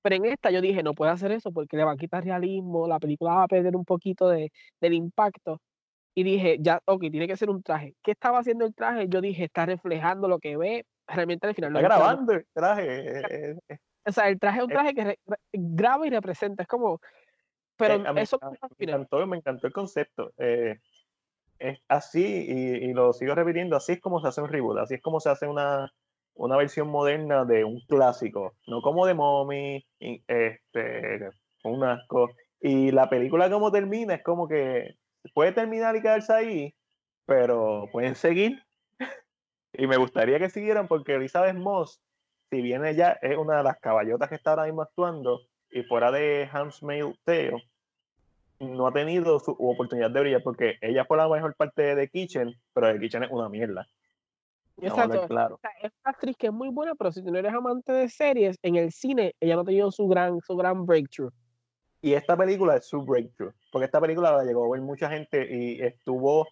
[SPEAKER 2] Pero en esta yo dije, no puede hacer eso porque le va a quitar realismo, la película va a perder un poquito de, del impacto. Y dije, ya, ok, tiene que ser un traje. ¿Qué estaba haciendo el traje? Yo dije, está reflejando lo que ve. Realmente al final.
[SPEAKER 1] Está grabando el traje.
[SPEAKER 2] Eh, eh, o sea, el traje es un traje que graba y representa. Es como, pero eh, eso
[SPEAKER 1] me, encantó, me encantó el concepto. Eh, es así, y, lo sigo repitiendo, así es como se hace un reboot, así es como se hace una, una versión moderna de un clásico, no como de Mommy, este, un asco. Y la película como termina es como que puede terminar y quedarse ahí, pero pueden seguir. y me gustaría que siguieran porque Elizabeth Moss, si bien ella es una de las caballotas que está ahora mismo actuando, y fuera de Hans Tale, no ha tenido su oportunidad de brillar porque ella fue la mejor parte de The Kitchen, pero The Kitchen es una mierda.
[SPEAKER 2] Exacto. Claro. es una actriz que es muy buena, pero si tú no eres amante de series, en el cine ella no ha tenido su gran, su gran breakthrough.
[SPEAKER 1] Y esta película es su breakthrough, porque esta película la llegó a ver mucha gente y estuvo,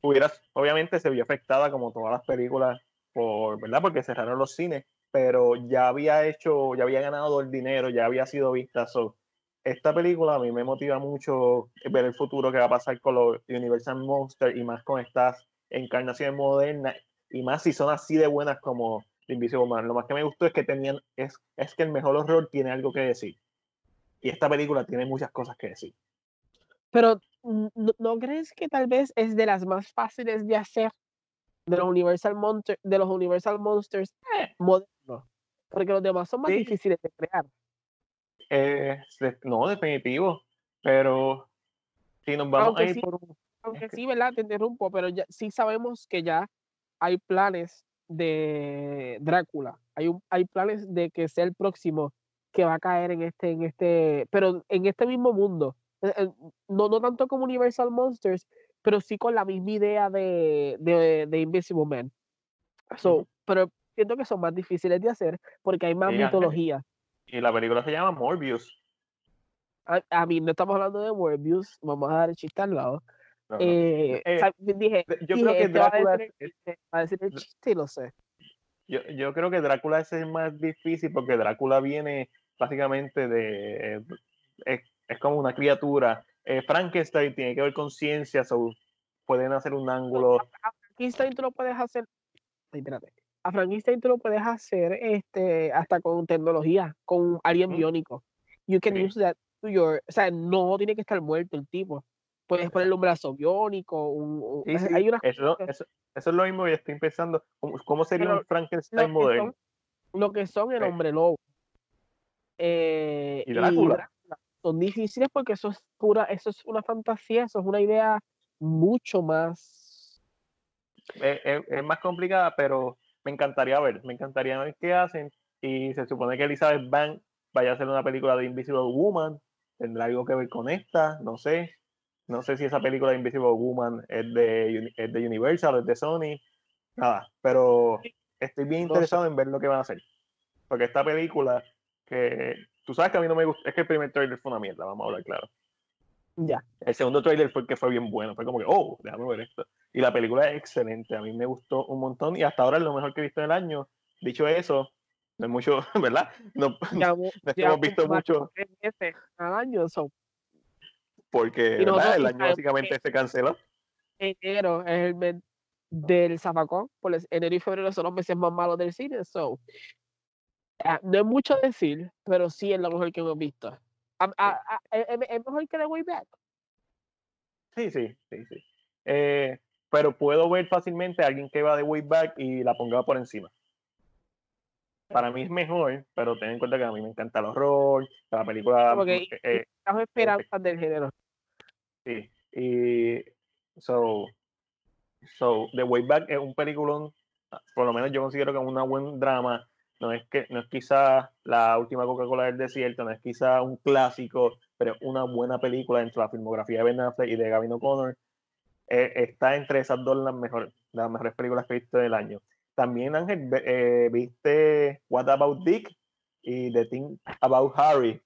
[SPEAKER 1] hubiera, obviamente se vio afectada como todas las películas, por, ¿verdad? Porque cerraron los cines, pero ya había hecho, ya había ganado el dinero, ya había sido vista. esta película a mí me motiva mucho ver el futuro que va a pasar con los Universal Monsters y más con estas encarnaciones modernas y más si son así de buenas como The Invisible Man. Lo más que me gustó es que tenían, es, es que el mejor horror tiene algo que decir. Y esta película tiene muchas cosas que decir.
[SPEAKER 2] Pero, ¿no, crees que tal vez es de las más fáciles de hacer de los Universal, Monster, de los Universal Monsters eh. modernos? Porque los demás son más difíciles de crear.
[SPEAKER 1] Eh, no, definitivo. Pero si nos vamos
[SPEAKER 2] aunque
[SPEAKER 1] a ir
[SPEAKER 2] sí,
[SPEAKER 1] por un...
[SPEAKER 2] Aunque sí, ¿verdad? Te interrumpo, pero ya, sí sabemos que ya hay planes de Drácula. Hay, un, hay planes de que sea el próximo que va a caer en este, en este, pero en este mismo mundo. Eh, eh, no, no tanto como Universal Monsters, pero sí con la misma idea de, de, Invisible Man. So, Pero siento que son más difíciles de hacer porque hay más mitología.
[SPEAKER 1] Y la película se llama Morbius.
[SPEAKER 2] A, mí no estamos hablando de Morbius, vamos a dar el chiste al lado. Eh, dije,
[SPEAKER 1] yo creo que
[SPEAKER 2] Drácula va a decir el chiste y lo sé.
[SPEAKER 1] Yo, yo creo que Drácula es el más difícil porque Drácula viene básicamente de... Es, es como una criatura. Eh, Frankenstein tiene que ver con ciencia, pueden hacer un ángulo...
[SPEAKER 2] A Frankenstein tú lo puedes hacer... espérate. A Frankenstein tú lo puedes hacer este, hasta con tecnología, con alguien biónico. You can use that to your... O sea, no tiene que estar muerto el tipo puedes ponerle un brazo biónico, un, hay una
[SPEAKER 1] eso, eso, es lo mismo que estoy pensando, ¿cómo, sería un Frankenstein moderno?
[SPEAKER 2] lo que son el hombre lobo. Eh,
[SPEAKER 1] y, Drácula.
[SPEAKER 2] Son difíciles porque eso es pura, eso es una fantasía, eso es una idea mucho más.
[SPEAKER 1] Es, más complicada, pero me encantaría ver, me encantaría ver qué hacen. Y se supone que Elizabeth Banks vaya a hacer una película de Invisible Woman, tendrá algo que ver con esta, no sé. No sé si esa película de Invisible Woman es de, es de Universal, es de Sony, nada, pero estoy bien interesado en ver lo que van a hacer. Porque esta película, que tú sabes que a mí no me gusta, es que el primer trailer fue una mierda, vamos a hablar claro.
[SPEAKER 2] Ya.
[SPEAKER 1] El segundo trailer fue que fue bien bueno, fue como que, oh, déjame ver esto. Y la película es excelente, a mí me gustó un montón y hasta ahora es lo mejor que he visto en el año. Dicho eso, no es mucho, ¿verdad? No, hemos visto mucho.
[SPEAKER 2] Al año, so
[SPEAKER 1] porque el año básicamente se canceló.
[SPEAKER 2] Enero es el mes del zafacón, pues enero y febrero son los meses más malos del cine, so ah, no es mucho decir, pero sí es lo mejor que hemos visto. ¿Es mejor que The Way Back?
[SPEAKER 1] Sí, sí, sí, sí. Eh, pero puedo ver fácilmente a alguien que va de Way Back y la ponga por encima. Para mí es mejor, pero ten en cuenta que a mí me encanta el horror, la película...
[SPEAKER 2] Okay. Eh, esperanzas del género.
[SPEAKER 1] Sí, y so, so The Way Back es un peliculón, por lo menos yo considero que es un buen drama, no es que no es quizá la última Coca-Cola del desierto, no es quizá un clásico, pero una buena película dentro de la filmografía de Ben Affleck y de Gavin O'Connor. Eh, está entre esas dos las, mejor, las mejores películas que he visto del año. También, Ángel, eh, viste What About Dick y The Thing About Harry.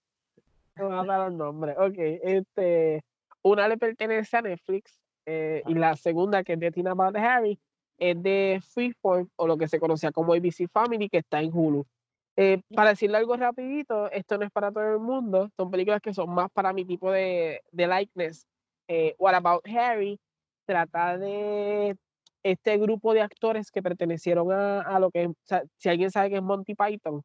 [SPEAKER 2] No a dar los nombres. Ok, este, una le pertenece a Netflix eh, y la segunda, que es The Thing About Harry, es de Freeform o lo que se conocía como ABC Family, que está en Hulu. Eh, para decirle algo rapidito, esto no es para todo el mundo, son películas que son más para mi tipo de, de likeness. What About Harry trata de este grupo de actores que pertenecieron a, lo que, si alguien sabe que es Monty Python,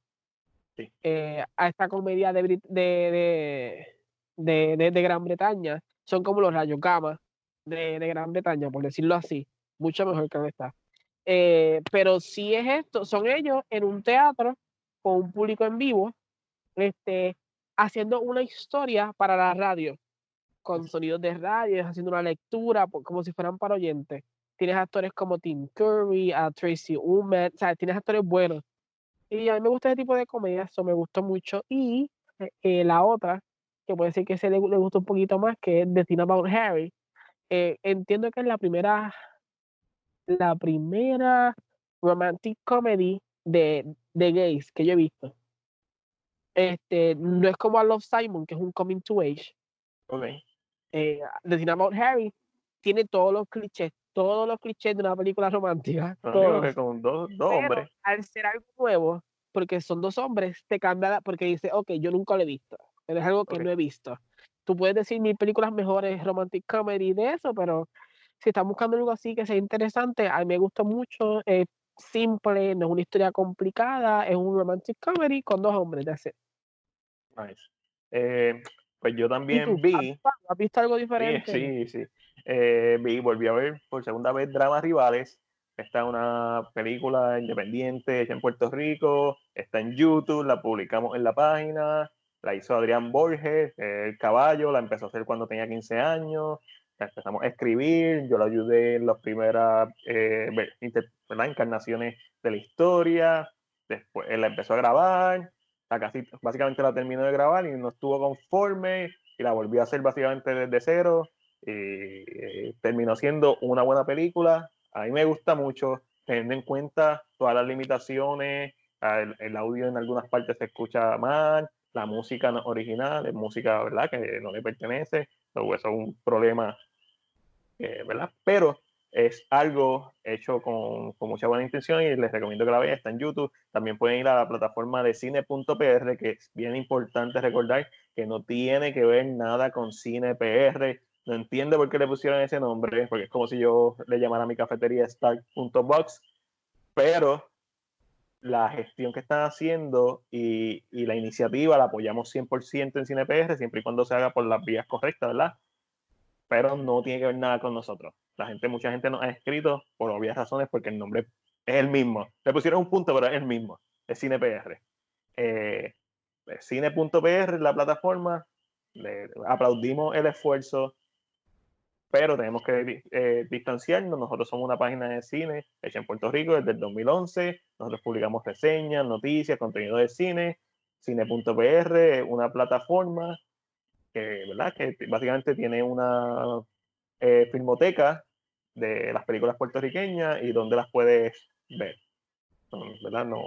[SPEAKER 2] eh, a esta comedia de, de, de, de, Gran Bretaña, son como los rayos gamma de, Gran Bretaña, por decirlo así, mucho mejor que esta. Eh, pero si es esto, son ellos en un teatro con un público en vivo, este, haciendo una historia para la radio, con sonidos de radio, haciendo una lectura, como si fueran para oyentes. Tienes actores como Tim Curry, a Tracy Ullman, o sea, tienes actores buenos. Y a mí me gusta ese tipo de comedia, eso me gustó mucho. Y eh, eh, la otra, que puede ser que se le, le gusta un poquito más, que es The Thing About Harry. Eh, entiendo que es la primera, la primera romantic comedy de, de gays que yo he visto. Este, no es como a Love Simon, que es un coming to age.
[SPEAKER 1] Okay.
[SPEAKER 2] The Thing About Harry tiene todos los clichés, todos los clichés de una película romántica.
[SPEAKER 1] que con dos, dos hombres.
[SPEAKER 2] Al ser algo nuevo, porque son dos hombres, te cambia, porque dice, ok, yo nunca lo he visto, pero es algo que no he visto. Tú puedes decir mis películas mejores romantic comedy de eso, pero si estás buscando algo así que sea interesante, a mí me gusta mucho, es simple, no es una historia complicada, es un romantic comedy con dos hombres, de hacer.
[SPEAKER 1] Nice. Eh, pues yo también vi.
[SPEAKER 2] ¿Has visto algo diferente?
[SPEAKER 1] Sí, sí. Eh, vi, volví a ver por segunda vez Dramas Rivales. Esta es una película independiente hecha en Puerto Rico. Está en YouTube, la publicamos en la página. La hizo Adrián Borges, el caballo, la empezó a hacer cuando tenía 15 años. La empezamos a escribir, yo la ayudé en las primeras eh, encarnaciones de la historia. Después él la empezó a grabar, la casi, básicamente la terminó de grabar y no estuvo conforme y la volvió a hacer básicamente desde cero y eh, terminó siendo una buena película. A mí me gusta mucho, teniendo en cuenta todas las limitaciones, el, audio en algunas partes se escucha mal, la música original, es música ¿verdad? que no le pertenece, eso es un problema, eh, ¿verdad? Pero es algo hecho con, con, mucha buena intención y les recomiendo que la vean, está en YouTube. También pueden ir a la plataforma de cine.pr, que es bien importante recordar que no tiene que ver nada con cine.pr. No entiendo por qué le pusieron ese nombre, porque es como si yo le llamara a mi cafetería start.box, pero la gestión que están haciendo y, y la iniciativa la apoyamos 100% en CinePR, siempre y cuando se haga por las vías correctas, ¿verdad? Pero no tiene que ver nada con nosotros la gente, mucha gente nos ha escrito por obvias razones porque el nombre es el mismo. Le pusieron un punto, pero es el mismo. Es CinePR. Eh, Cine.pr, la plataforma. Le aplaudimos el esfuerzo, pero tenemos que eh, distanciarnos. Nosotros somos una página de cine hecha en Puerto Rico desde el 2011. Nosotros publicamos reseñas, noticias, contenido de cine. Cine.pr una plataforma que, ¿verdad? que básicamente tiene una eh, filmoteca de las películas puertorriqueñas y dónde las puedes ver. ¿verdad? No,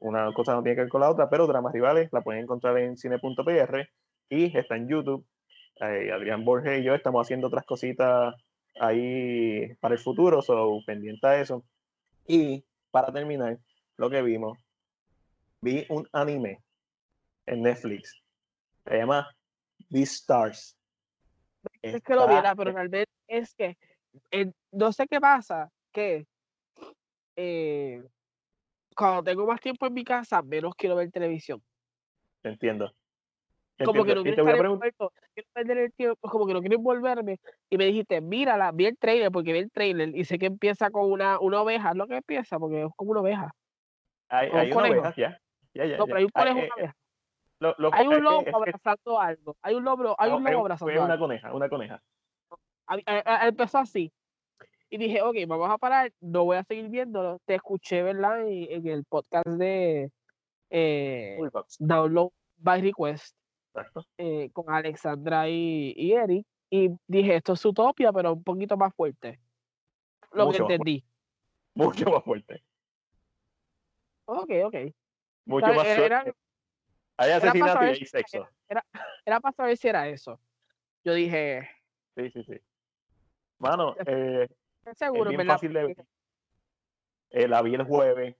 [SPEAKER 1] una cosa no tiene que ver con la otra, pero Dramas Rivales la pueden encontrar en cine.pr y está en YouTube. Eh, Adrián Borges y yo estamos haciendo otras cositas ahí para el futuro, so pendiente a eso. Y para terminar, lo que vimos, vi un anime en Netflix. Se llama Beastars.
[SPEAKER 2] Es que lo viera, pero realmente es que eh, no sé qué pasa, que eh, cuando tengo más tiempo en mi casa, menos quiero ver televisión.
[SPEAKER 1] Entiendo.
[SPEAKER 2] Como que no quiero perder el tiempo, como que no quiero envolverme. Y me dijiste, mírala, vi el trailer, porque vi el trailer y sé que empieza con una, una oveja, lo que empieza, porque es como una oveja.
[SPEAKER 1] Hay, hay una oveja, ya. ya, ya,
[SPEAKER 2] no, pero hay un conejo, una oveja. hay un lobo abrazando algo. Hay un lobo, hay un lobo abrazando
[SPEAKER 1] algo. Una coneja, una coneja
[SPEAKER 2] empezó así. Y dije, ok, vamos a parar, no voy a seguir viéndolo. Te escuché, ¿verdad? En, el podcast de eh, Download by Request eh, con Alexandra y, y, Eric. Y dije, esto es Utopia, pero un poquito más fuerte. Lo que entendí.
[SPEAKER 1] Mucho más fuerte.
[SPEAKER 2] Ok, ok.
[SPEAKER 1] Mucho más fuerte. Hay asesinato y hay sexo.
[SPEAKER 2] Era, era para saber si era eso. Yo dije.
[SPEAKER 1] Sí, sí, sí. Mano, eh,
[SPEAKER 2] seguro,
[SPEAKER 1] es bien fácil de ver. Eh, la vi el jueves,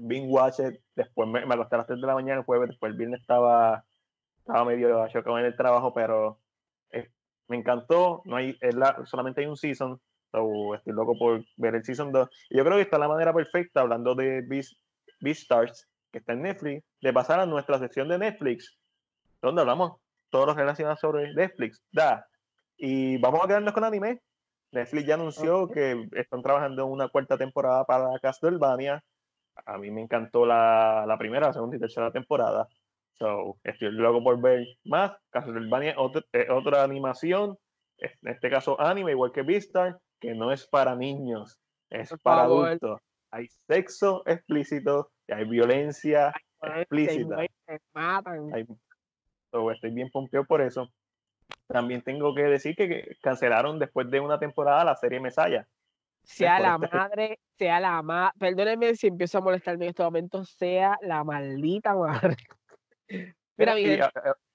[SPEAKER 1] Bing Watch después me, me acosté a las 3 de la mañana el jueves, después el viernes estaba, estaba medio chocado en el trabajo, pero eh, me encantó, no hay, es la, solamente hay un season, so estoy loco por ver el season 2. Y yo creo que está la manera perfecta, hablando de Beastars, que está en Netflix, de pasar a nuestra sección de Netflix, donde hablamos todos los relacionados sobre Netflix. Da. Y vamos a quedarnos con anime. Netflix ya anunció que están trabajando en una cuarta temporada para Castlevania. A mí me encantó la, la primera, segunda y tercera temporada. So, estoy loco por ver más. Castlevania es otra, otra animación, en este caso anime, igual que Beastar, que no es para niños, es para adultos. Hay sexo explícito, hay violencia explícita. estoy bien pompeado por eso. También tengo que decir que cancelaron después de una temporada la serie Mesaya.
[SPEAKER 2] Sea la madre, sea la madre, perdónenme si empiezo a molestarme en este momento, sea la maldita madre. Mira, Miguel,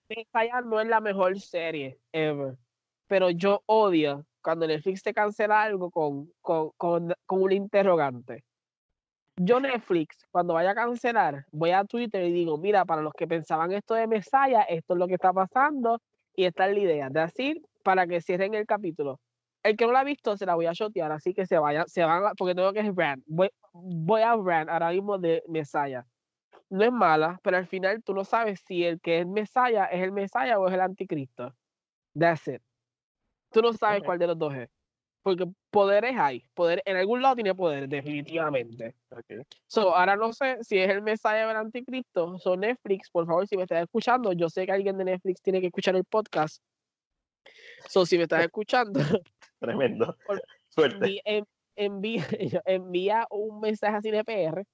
[SPEAKER 2] Mesaya no es la mejor serie ever, pero yo odio cuando Netflix te cancela algo con, con, con, con un interrogante. Yo Netflix, cuando vaya a cancelar, voy a Twitter y digo, mira, para los que pensaban esto de Mesaya, esto es lo que está pasando y esta es la idea. De decir, para que cierren el capítulo. El que no lo ha visto se la voy a shotear, así que se vayan, se van, porque tengo que es brand. Voy, voy a brand ahora mismo de Mesaya. No es mala, pero al final tú no sabes si el que es Mesaya es el Mesaya o es el anticristo. That's it. Tú no sabes cuál de los dos es. Porque poderes hay. Poder, en algún lado tiene poder, definitivamente. So, ahora no sé si es el Mesaya o el anticristo. So, Netflix, por favor, si me estás escuchando, yo sé que alguien de Netflix tiene que escuchar el podcast. So, si me estás escuchando.
[SPEAKER 1] Tremendo. Suerte.
[SPEAKER 2] envía, un mensaje a CinePR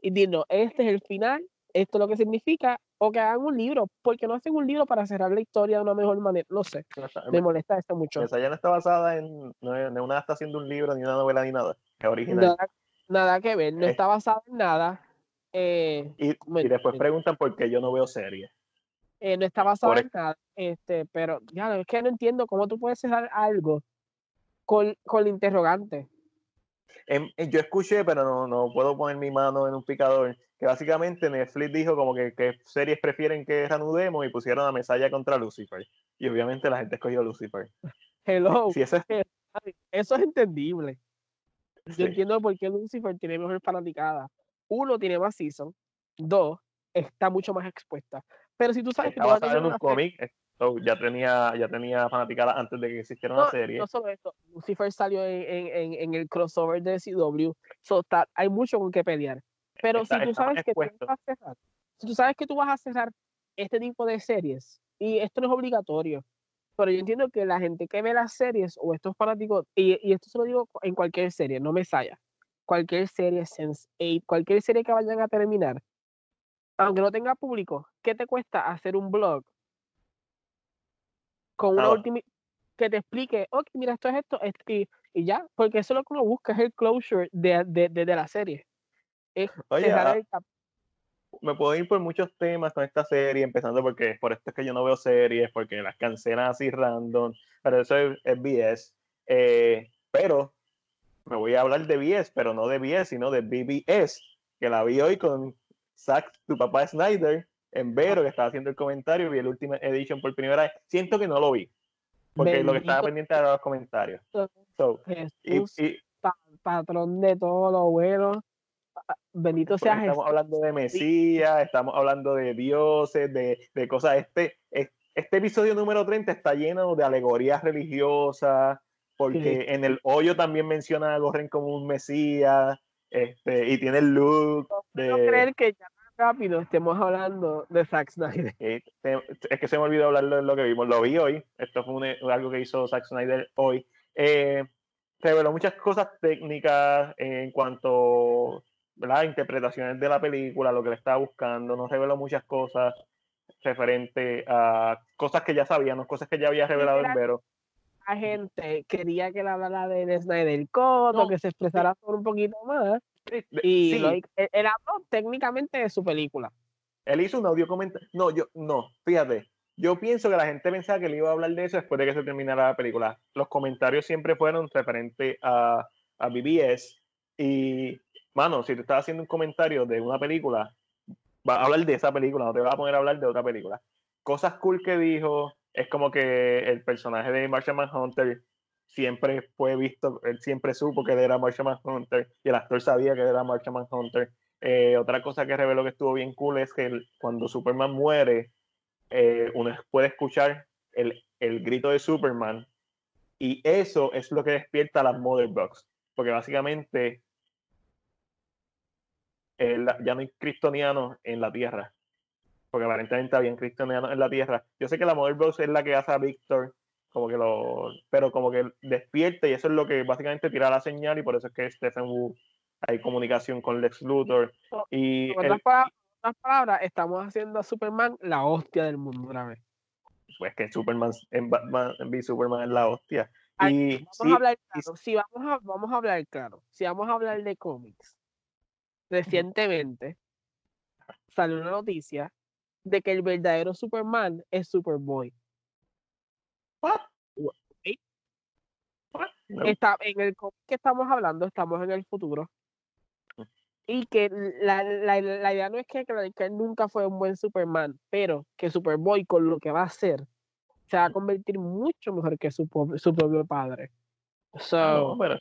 [SPEAKER 2] y dinos, este es el final, esto es lo que significa, o que hagan un libro, porque no hacen un libro para cerrar la historia de una mejor manera, no sé, me molesta esto mucho.
[SPEAKER 1] Esa ya no está basada en, no, una está haciendo un libro, ni una novela, ni nada, es original.
[SPEAKER 2] Nada, que ver, no está basada en nada. Eh,
[SPEAKER 1] y, y, después preguntan por qué yo no veo series.
[SPEAKER 2] Eh, no está basada en nada, este, pero ya, es que no entiendo cómo tú puedes cerrar algo con, con el interrogante.
[SPEAKER 1] Em, eh, yo escuché, pero no, no puedo poner mi mano en un picador, que básicamente Netflix dijo como que, que series prefieren que reanudemos y pusieron a Mesaya contra Lucifer. Y obviamente la gente escogió Lucifer.
[SPEAKER 2] Hello. eso, es... eso es entendible. Yo entiendo por qué Lucifer tiene mejor fanaticada. Uno, tiene más season. Dos, está mucho más expuesta. Pero si tú sabes
[SPEAKER 1] que... Está en un cómic, ya tenía, ya tenía fanaticada antes de que existiera una serie.
[SPEAKER 2] No solo esto, Lucifer salió en, en, en el crossover de CW, so, hay mucho con qué pelear. Pero si tú sabes que tú vas a cerrar, si tú sabes que tú vas a cerrar este tipo de series, y esto no es obligatorio, pero yo entiendo que la gente que ve las series o estos fanáticos, y, y esto se lo digo en cualquier serie, no me saya, cualquier serie Sense8, cualquier serie que vayan a terminar, aunque no tenga público, ¿qué te cuesta hacer un blog con una última que te explique, ok, mira, esto es esto, y, y, ya, porque eso es lo que uno busca, es el closure de, de, de, la serie.
[SPEAKER 1] Oye, ah, me puedo ir por muchos temas con esta serie, empezando porque por esto es que yo no veo series, porque las cancelan así random, pero eso es, BS. Eh, pero me voy a hablar de BS, pero no de BS, sino de BBS, que la vi hoy con Zack, tu papá Snyder, en Vero, que estaba haciendo el comentario, vi el último edition por primera vez. Siento que no lo vi, porque lo que estaba pendiente era los comentarios.
[SPEAKER 2] y, patrón de todo lo bueno. Bendito sea
[SPEAKER 1] Jesús. Estamos hablando de Mesías, estamos hablando de dioses, de, de cosas. Este, este episodio número 30 está lleno de alegorías religiosas, porque en el hoyo también menciona a Gorren como un Mesías, este, y tiene el look.
[SPEAKER 2] de... no creer que ya rápido estemos hablando de Zack Snyder.
[SPEAKER 1] es que se me olvidó hablar de lo que vimos. Lo vi hoy. Esto fue algo que hizo Zack Snyder hoy. Eh, reveló muchas cosas técnicas en cuanto a interpretaciones de la película, lo que le estaba buscando. Nos reveló muchas cosas referente a cosas que ya sabíamos, cosas que ya había revelado en Vero.
[SPEAKER 2] La gente quería que la hablara de Snyder Cut que se expresara sobre un poquito más. Y él, habló técnicamente de su película.
[SPEAKER 1] Él hizo un audio comentario. No, yo, no, fíjate. Yo pienso que la gente pensaba que él iba a hablar de eso después de que se terminara la película. Los comentarios siempre fueron referentes a, a BBS. Y, mano, si te estás haciendo un comentario de una película, va a hablar de esa película, no te va a poner a hablar de otra película. Cosas cool que dijo, es como que el personaje de Martian Manhunter siempre fue visto, él siempre supo que era Martian Manhunter y el actor sabía que era Martian Manhunter. Eh, otra cosa que reveló que estuvo bien cool es que cuando Superman muere, eh, uno puede escuchar el, el, grito de Superman y eso es lo que despierta a las Mother Box, porque básicamente ya no hay cristonianos en la Tierra. Porque aparentemente habían cristianos en la Tierra. Yo sé que la Mother Box es la que hace a Victor, como que lo, pero como que despierta y eso es lo que básicamente tira la señal y por eso es que Stephen Wu hay comunicación con Lex Luthor. Y
[SPEAKER 2] en otras, palabras, estamos haciendo a Superman la hostia del mundo una vez.
[SPEAKER 1] Pues que Superman en Batman v Superman es la hostia. y,
[SPEAKER 2] vamos a hablar claro. Si vamos a, vamos a hablar claro, si vamos a hablar de cómics, recientemente salió una noticia de que el verdadero Superman es Superboy. Está, en el cómic que estamos hablando, estamos en el futuro. Y que la, la, la idea no es que, que, él nunca fue un buen Superman, pero que Superboy con lo que va a hacer se va a convertir mucho mejor que su, su propio padre. So, pero,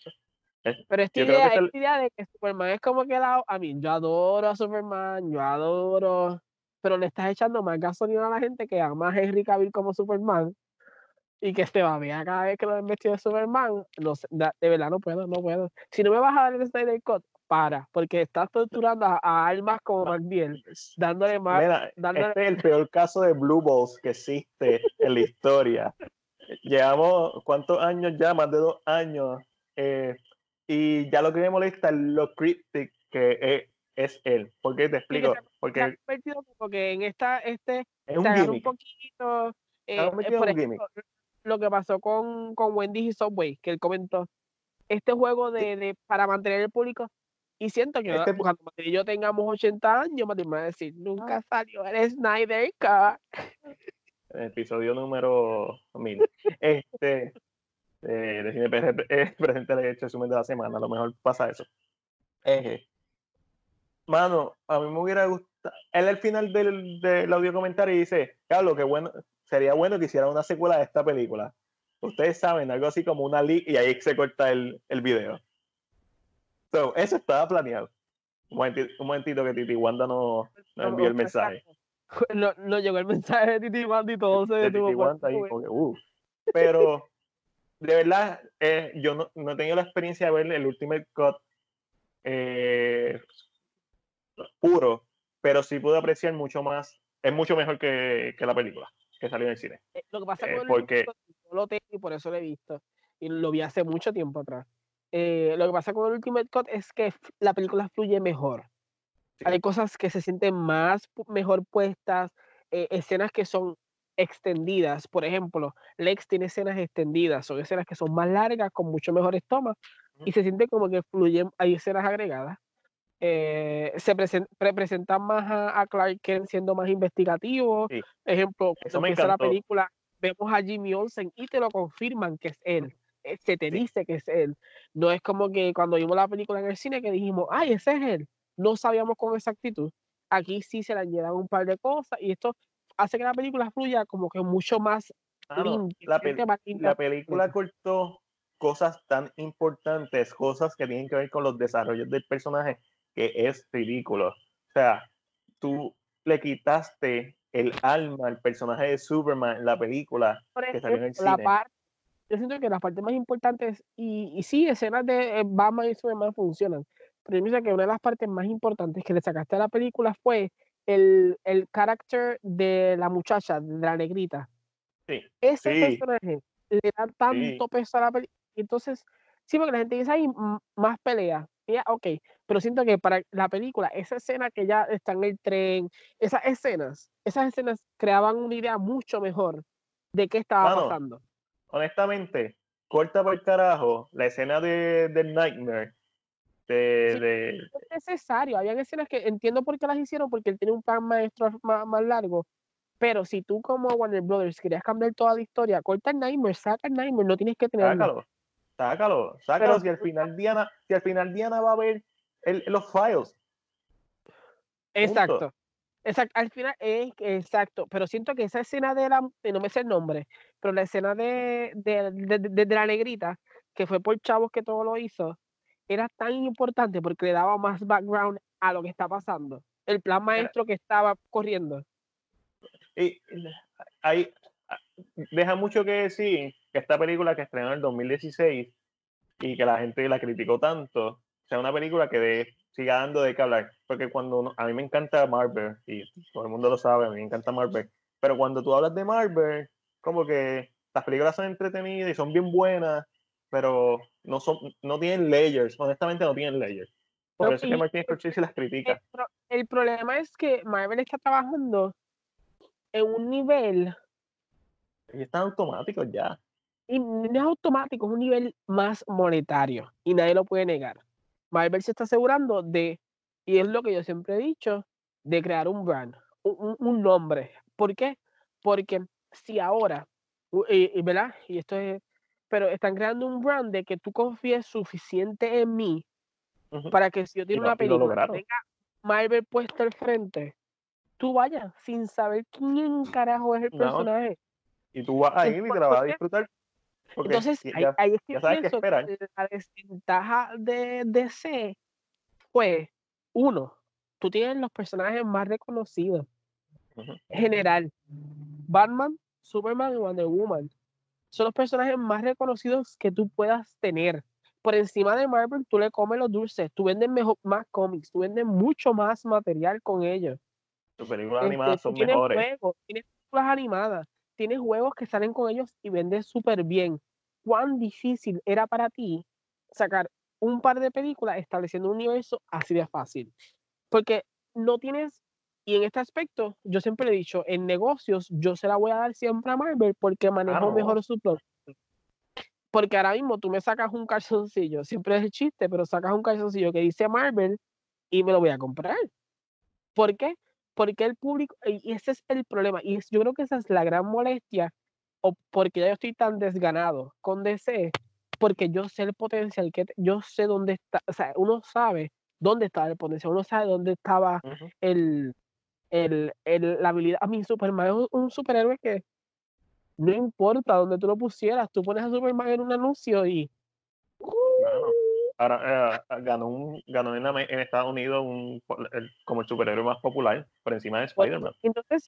[SPEAKER 2] pero esta idea, esta idea de que Superman es como que la, a mí, yo adoro a Superman, yo adoro, pero le estás echando más gasolina a la gente que ama a Henry Cavill como Superman y que este va a cada vez que lo ven vestido de Superman, no de verdad no puedo, no puedo. Si no me vas a dar el Snyder Cut, para, porque estás torturando a, almas como Magdiel, dándole más.
[SPEAKER 1] Este es el peor caso de Blue Balls que existe en la historia. Llevamos, ¿cuántos años ya? Más de dos años. Eh, y ya lo que me molesta es lo cryptic que es, él. ¿Por qué te explico? porque,
[SPEAKER 2] porque en esta, este, es un, un poquito. Eh, por ejemplo, lo que pasó con, con Wendy y Subway, que él comentó, este juego de, de, para mantener el público, y siento que este, cuando yo tengamos 80 años, me va a decir, nunca ah. salió el Snyder Cut.
[SPEAKER 1] Episodio número 1000. este, eh, de Cine eh, presente el resumen de la semana, a lo mejor pasa eso. Eh, mano, a mí me hubiera gustado, él al final del, del audio comentario dice, Carlos, qué bueno, sería bueno que hiciera una secuela de esta película. Ustedes saben, algo así como una leak y ahí se corta el, el video. So, eso estaba planeado. Un momentito, que Titi Wanda no, no envió el mensaje.
[SPEAKER 2] No, no, llegó el mensaje de Titi Wanda y todo se detuvo. Ahí, porque,
[SPEAKER 1] uh. Pero, de verdad, eh, yo no, no, he tenido la experiencia de ver el Ultimate Cut eh, puro, pero sí pude apreciar mucho más. Es mucho mejor que, que la película que salió en el cine.
[SPEAKER 2] Eh, lo que pasa eh, con porque... lo tengo y por eso lo he visto. Y lo vi hace mucho tiempo atrás. Eh, lo que pasa con el Ultimate Cut es que la película fluye mejor. Hay cosas que se sienten más mejor puestas, escenas que son extendidas. Por ejemplo, Lex tiene escenas extendidas, son escenas que son más largas, con mucho mejores tomas, y se siente como que fluyen, hay escenas agregadas. Eh, se presentan más a, Clark Kent siendo más investigativo. Ejemplo, cuando empieza la película, vemos a Jimmy Olsen y te lo confirman que es él. Eh, se te dice que es él. No es como que cuando vimos la película en el cine que dijimos, ay, ese es él. No sabíamos con exactitud. Aquí sí se le añadan un par de cosas y esto hace que la película fluya como que mucho más.
[SPEAKER 1] la, la película cortó cosas tan importantes, cosas que tienen que ver con los desarrollos del personaje que es ridículo. O sea, tú le quitaste el alma al personaje de Superman en la película que salió en el cine.
[SPEAKER 2] yo siento que las partes más importantes, y, y sí, escenas de eh, Batman y Superman funcionan, pero yo pienso que una de las partes más importantes que le sacaste a la película fue el, el carácter de la muchacha, de la negrita.
[SPEAKER 1] Sí,
[SPEAKER 2] Ese personaje le da tanto peso a la película. Entonces, sí, porque la gente dice, ahí más pelea ok, pero siento que para la película, esa escena que ya está en el tren, esas escenas, esas escenas creaban una idea mucho mejor de qué estaba pasando.
[SPEAKER 1] Honestamente, corta por carajo la escena de, Nightmare. De,
[SPEAKER 2] es necesario, habían escenas que entiendo por qué las hicieron, porque él tiene un plan maestro más, más largo, pero si tú como Warner Brothers querías cambiar toda la historia, corta el Nightmare, saca el Nightmare, no tienes que tener
[SPEAKER 1] Sácalo, sácalo. si al final Diana, si al final Diana va a ver los files.
[SPEAKER 2] Exacto. Exacto, al final es exacto, pero siento que esa escena de la, no me sé el nombre, pero la escena de, de, la negrita, que fue por chavos que todo lo hizo, era tan importante porque le daba más background a lo que está pasando, el plan maestro que estaba corriendo.
[SPEAKER 1] Y ahí deja mucho que decir que esta película que estrenó en el 2016 y que la gente la criticó tanto, sea una película que dé siga dando de qué hablar. Porque cuando a mí me encanta Marvel, y todo el mundo lo sabe, a mí me encanta Marvel, pero cuando tú hablas de Marvel, como que las películas son entretenidas y son bien buenas, pero no, son, no tienen layers, honestamente no tienen layers. Por eso es que Martin Scorsese las critica.
[SPEAKER 2] El, problema es que Marvel está trabajando en un nivel.
[SPEAKER 1] Y están automáticos ya.
[SPEAKER 2] Y no es automático, es un nivel más monetario. Y nadie lo puede negar. Marvel se está asegurando de, y es lo que yo siempre he dicho, de crear un brand, un, un nombre. ¿Por qué? Porque si ahora, y, ¿verdad? Y esto es, pero están creando un brand de que tú confíes suficiente en mí para que si yo tengo una película tenga Marvel puesta al frente, tú vayas sin saber quién carajo es el personaje.
[SPEAKER 1] Y tú vas a ir y te la vas a disfrutar.
[SPEAKER 2] Entonces, ahí, es que pienso que la desventaja de DC fue, uno, tú tienes los personajes más reconocidos. General, Batman, Superman y Wonder Woman son los personajes más reconocidos que tú puedas tener. Por encima de Marvel, tú le comes los dulces, tú vendes mejor, más cómics, tú vendes mucho más material con ellos.
[SPEAKER 1] Tus películas este, animadas son mejores.
[SPEAKER 2] tienes películas animadas, tienes juegos que salen con ellos y vendes súper bien. ¿Cuán difícil era para ti sacar un par de películas estableciendo un universo así de fácil? Porque no tienes y en este aspecto, yo siempre he dicho, en negocios yo se la voy a dar siempre a Marvel porque manejo mejor su plot. Porque ahora mismo tú me sacas un calzoncillo, siempre es el chiste, pero sacas un calzoncillo que dice Marvel y me lo voy a comprar. ¿Por qué? Porque el público, y ese es el problema, y yo creo que esa es la gran molestia, o porque ya yo estoy tan desganado con DC, porque yo sé el potencial que yo sé dónde está, o sea, uno sabe dónde está el potencial, uno sabe dónde estaba el, el, el, la habilidad. A mí, Superman es un, superhéroe que no importa donde tú lo pusieras, tú pones a Superman en un anuncio y.
[SPEAKER 1] Ahora eh, ganó, un, ganó en, en, Estados Unidos un, como el superhéroe más popular por encima de Spider-Man.
[SPEAKER 2] Entonces,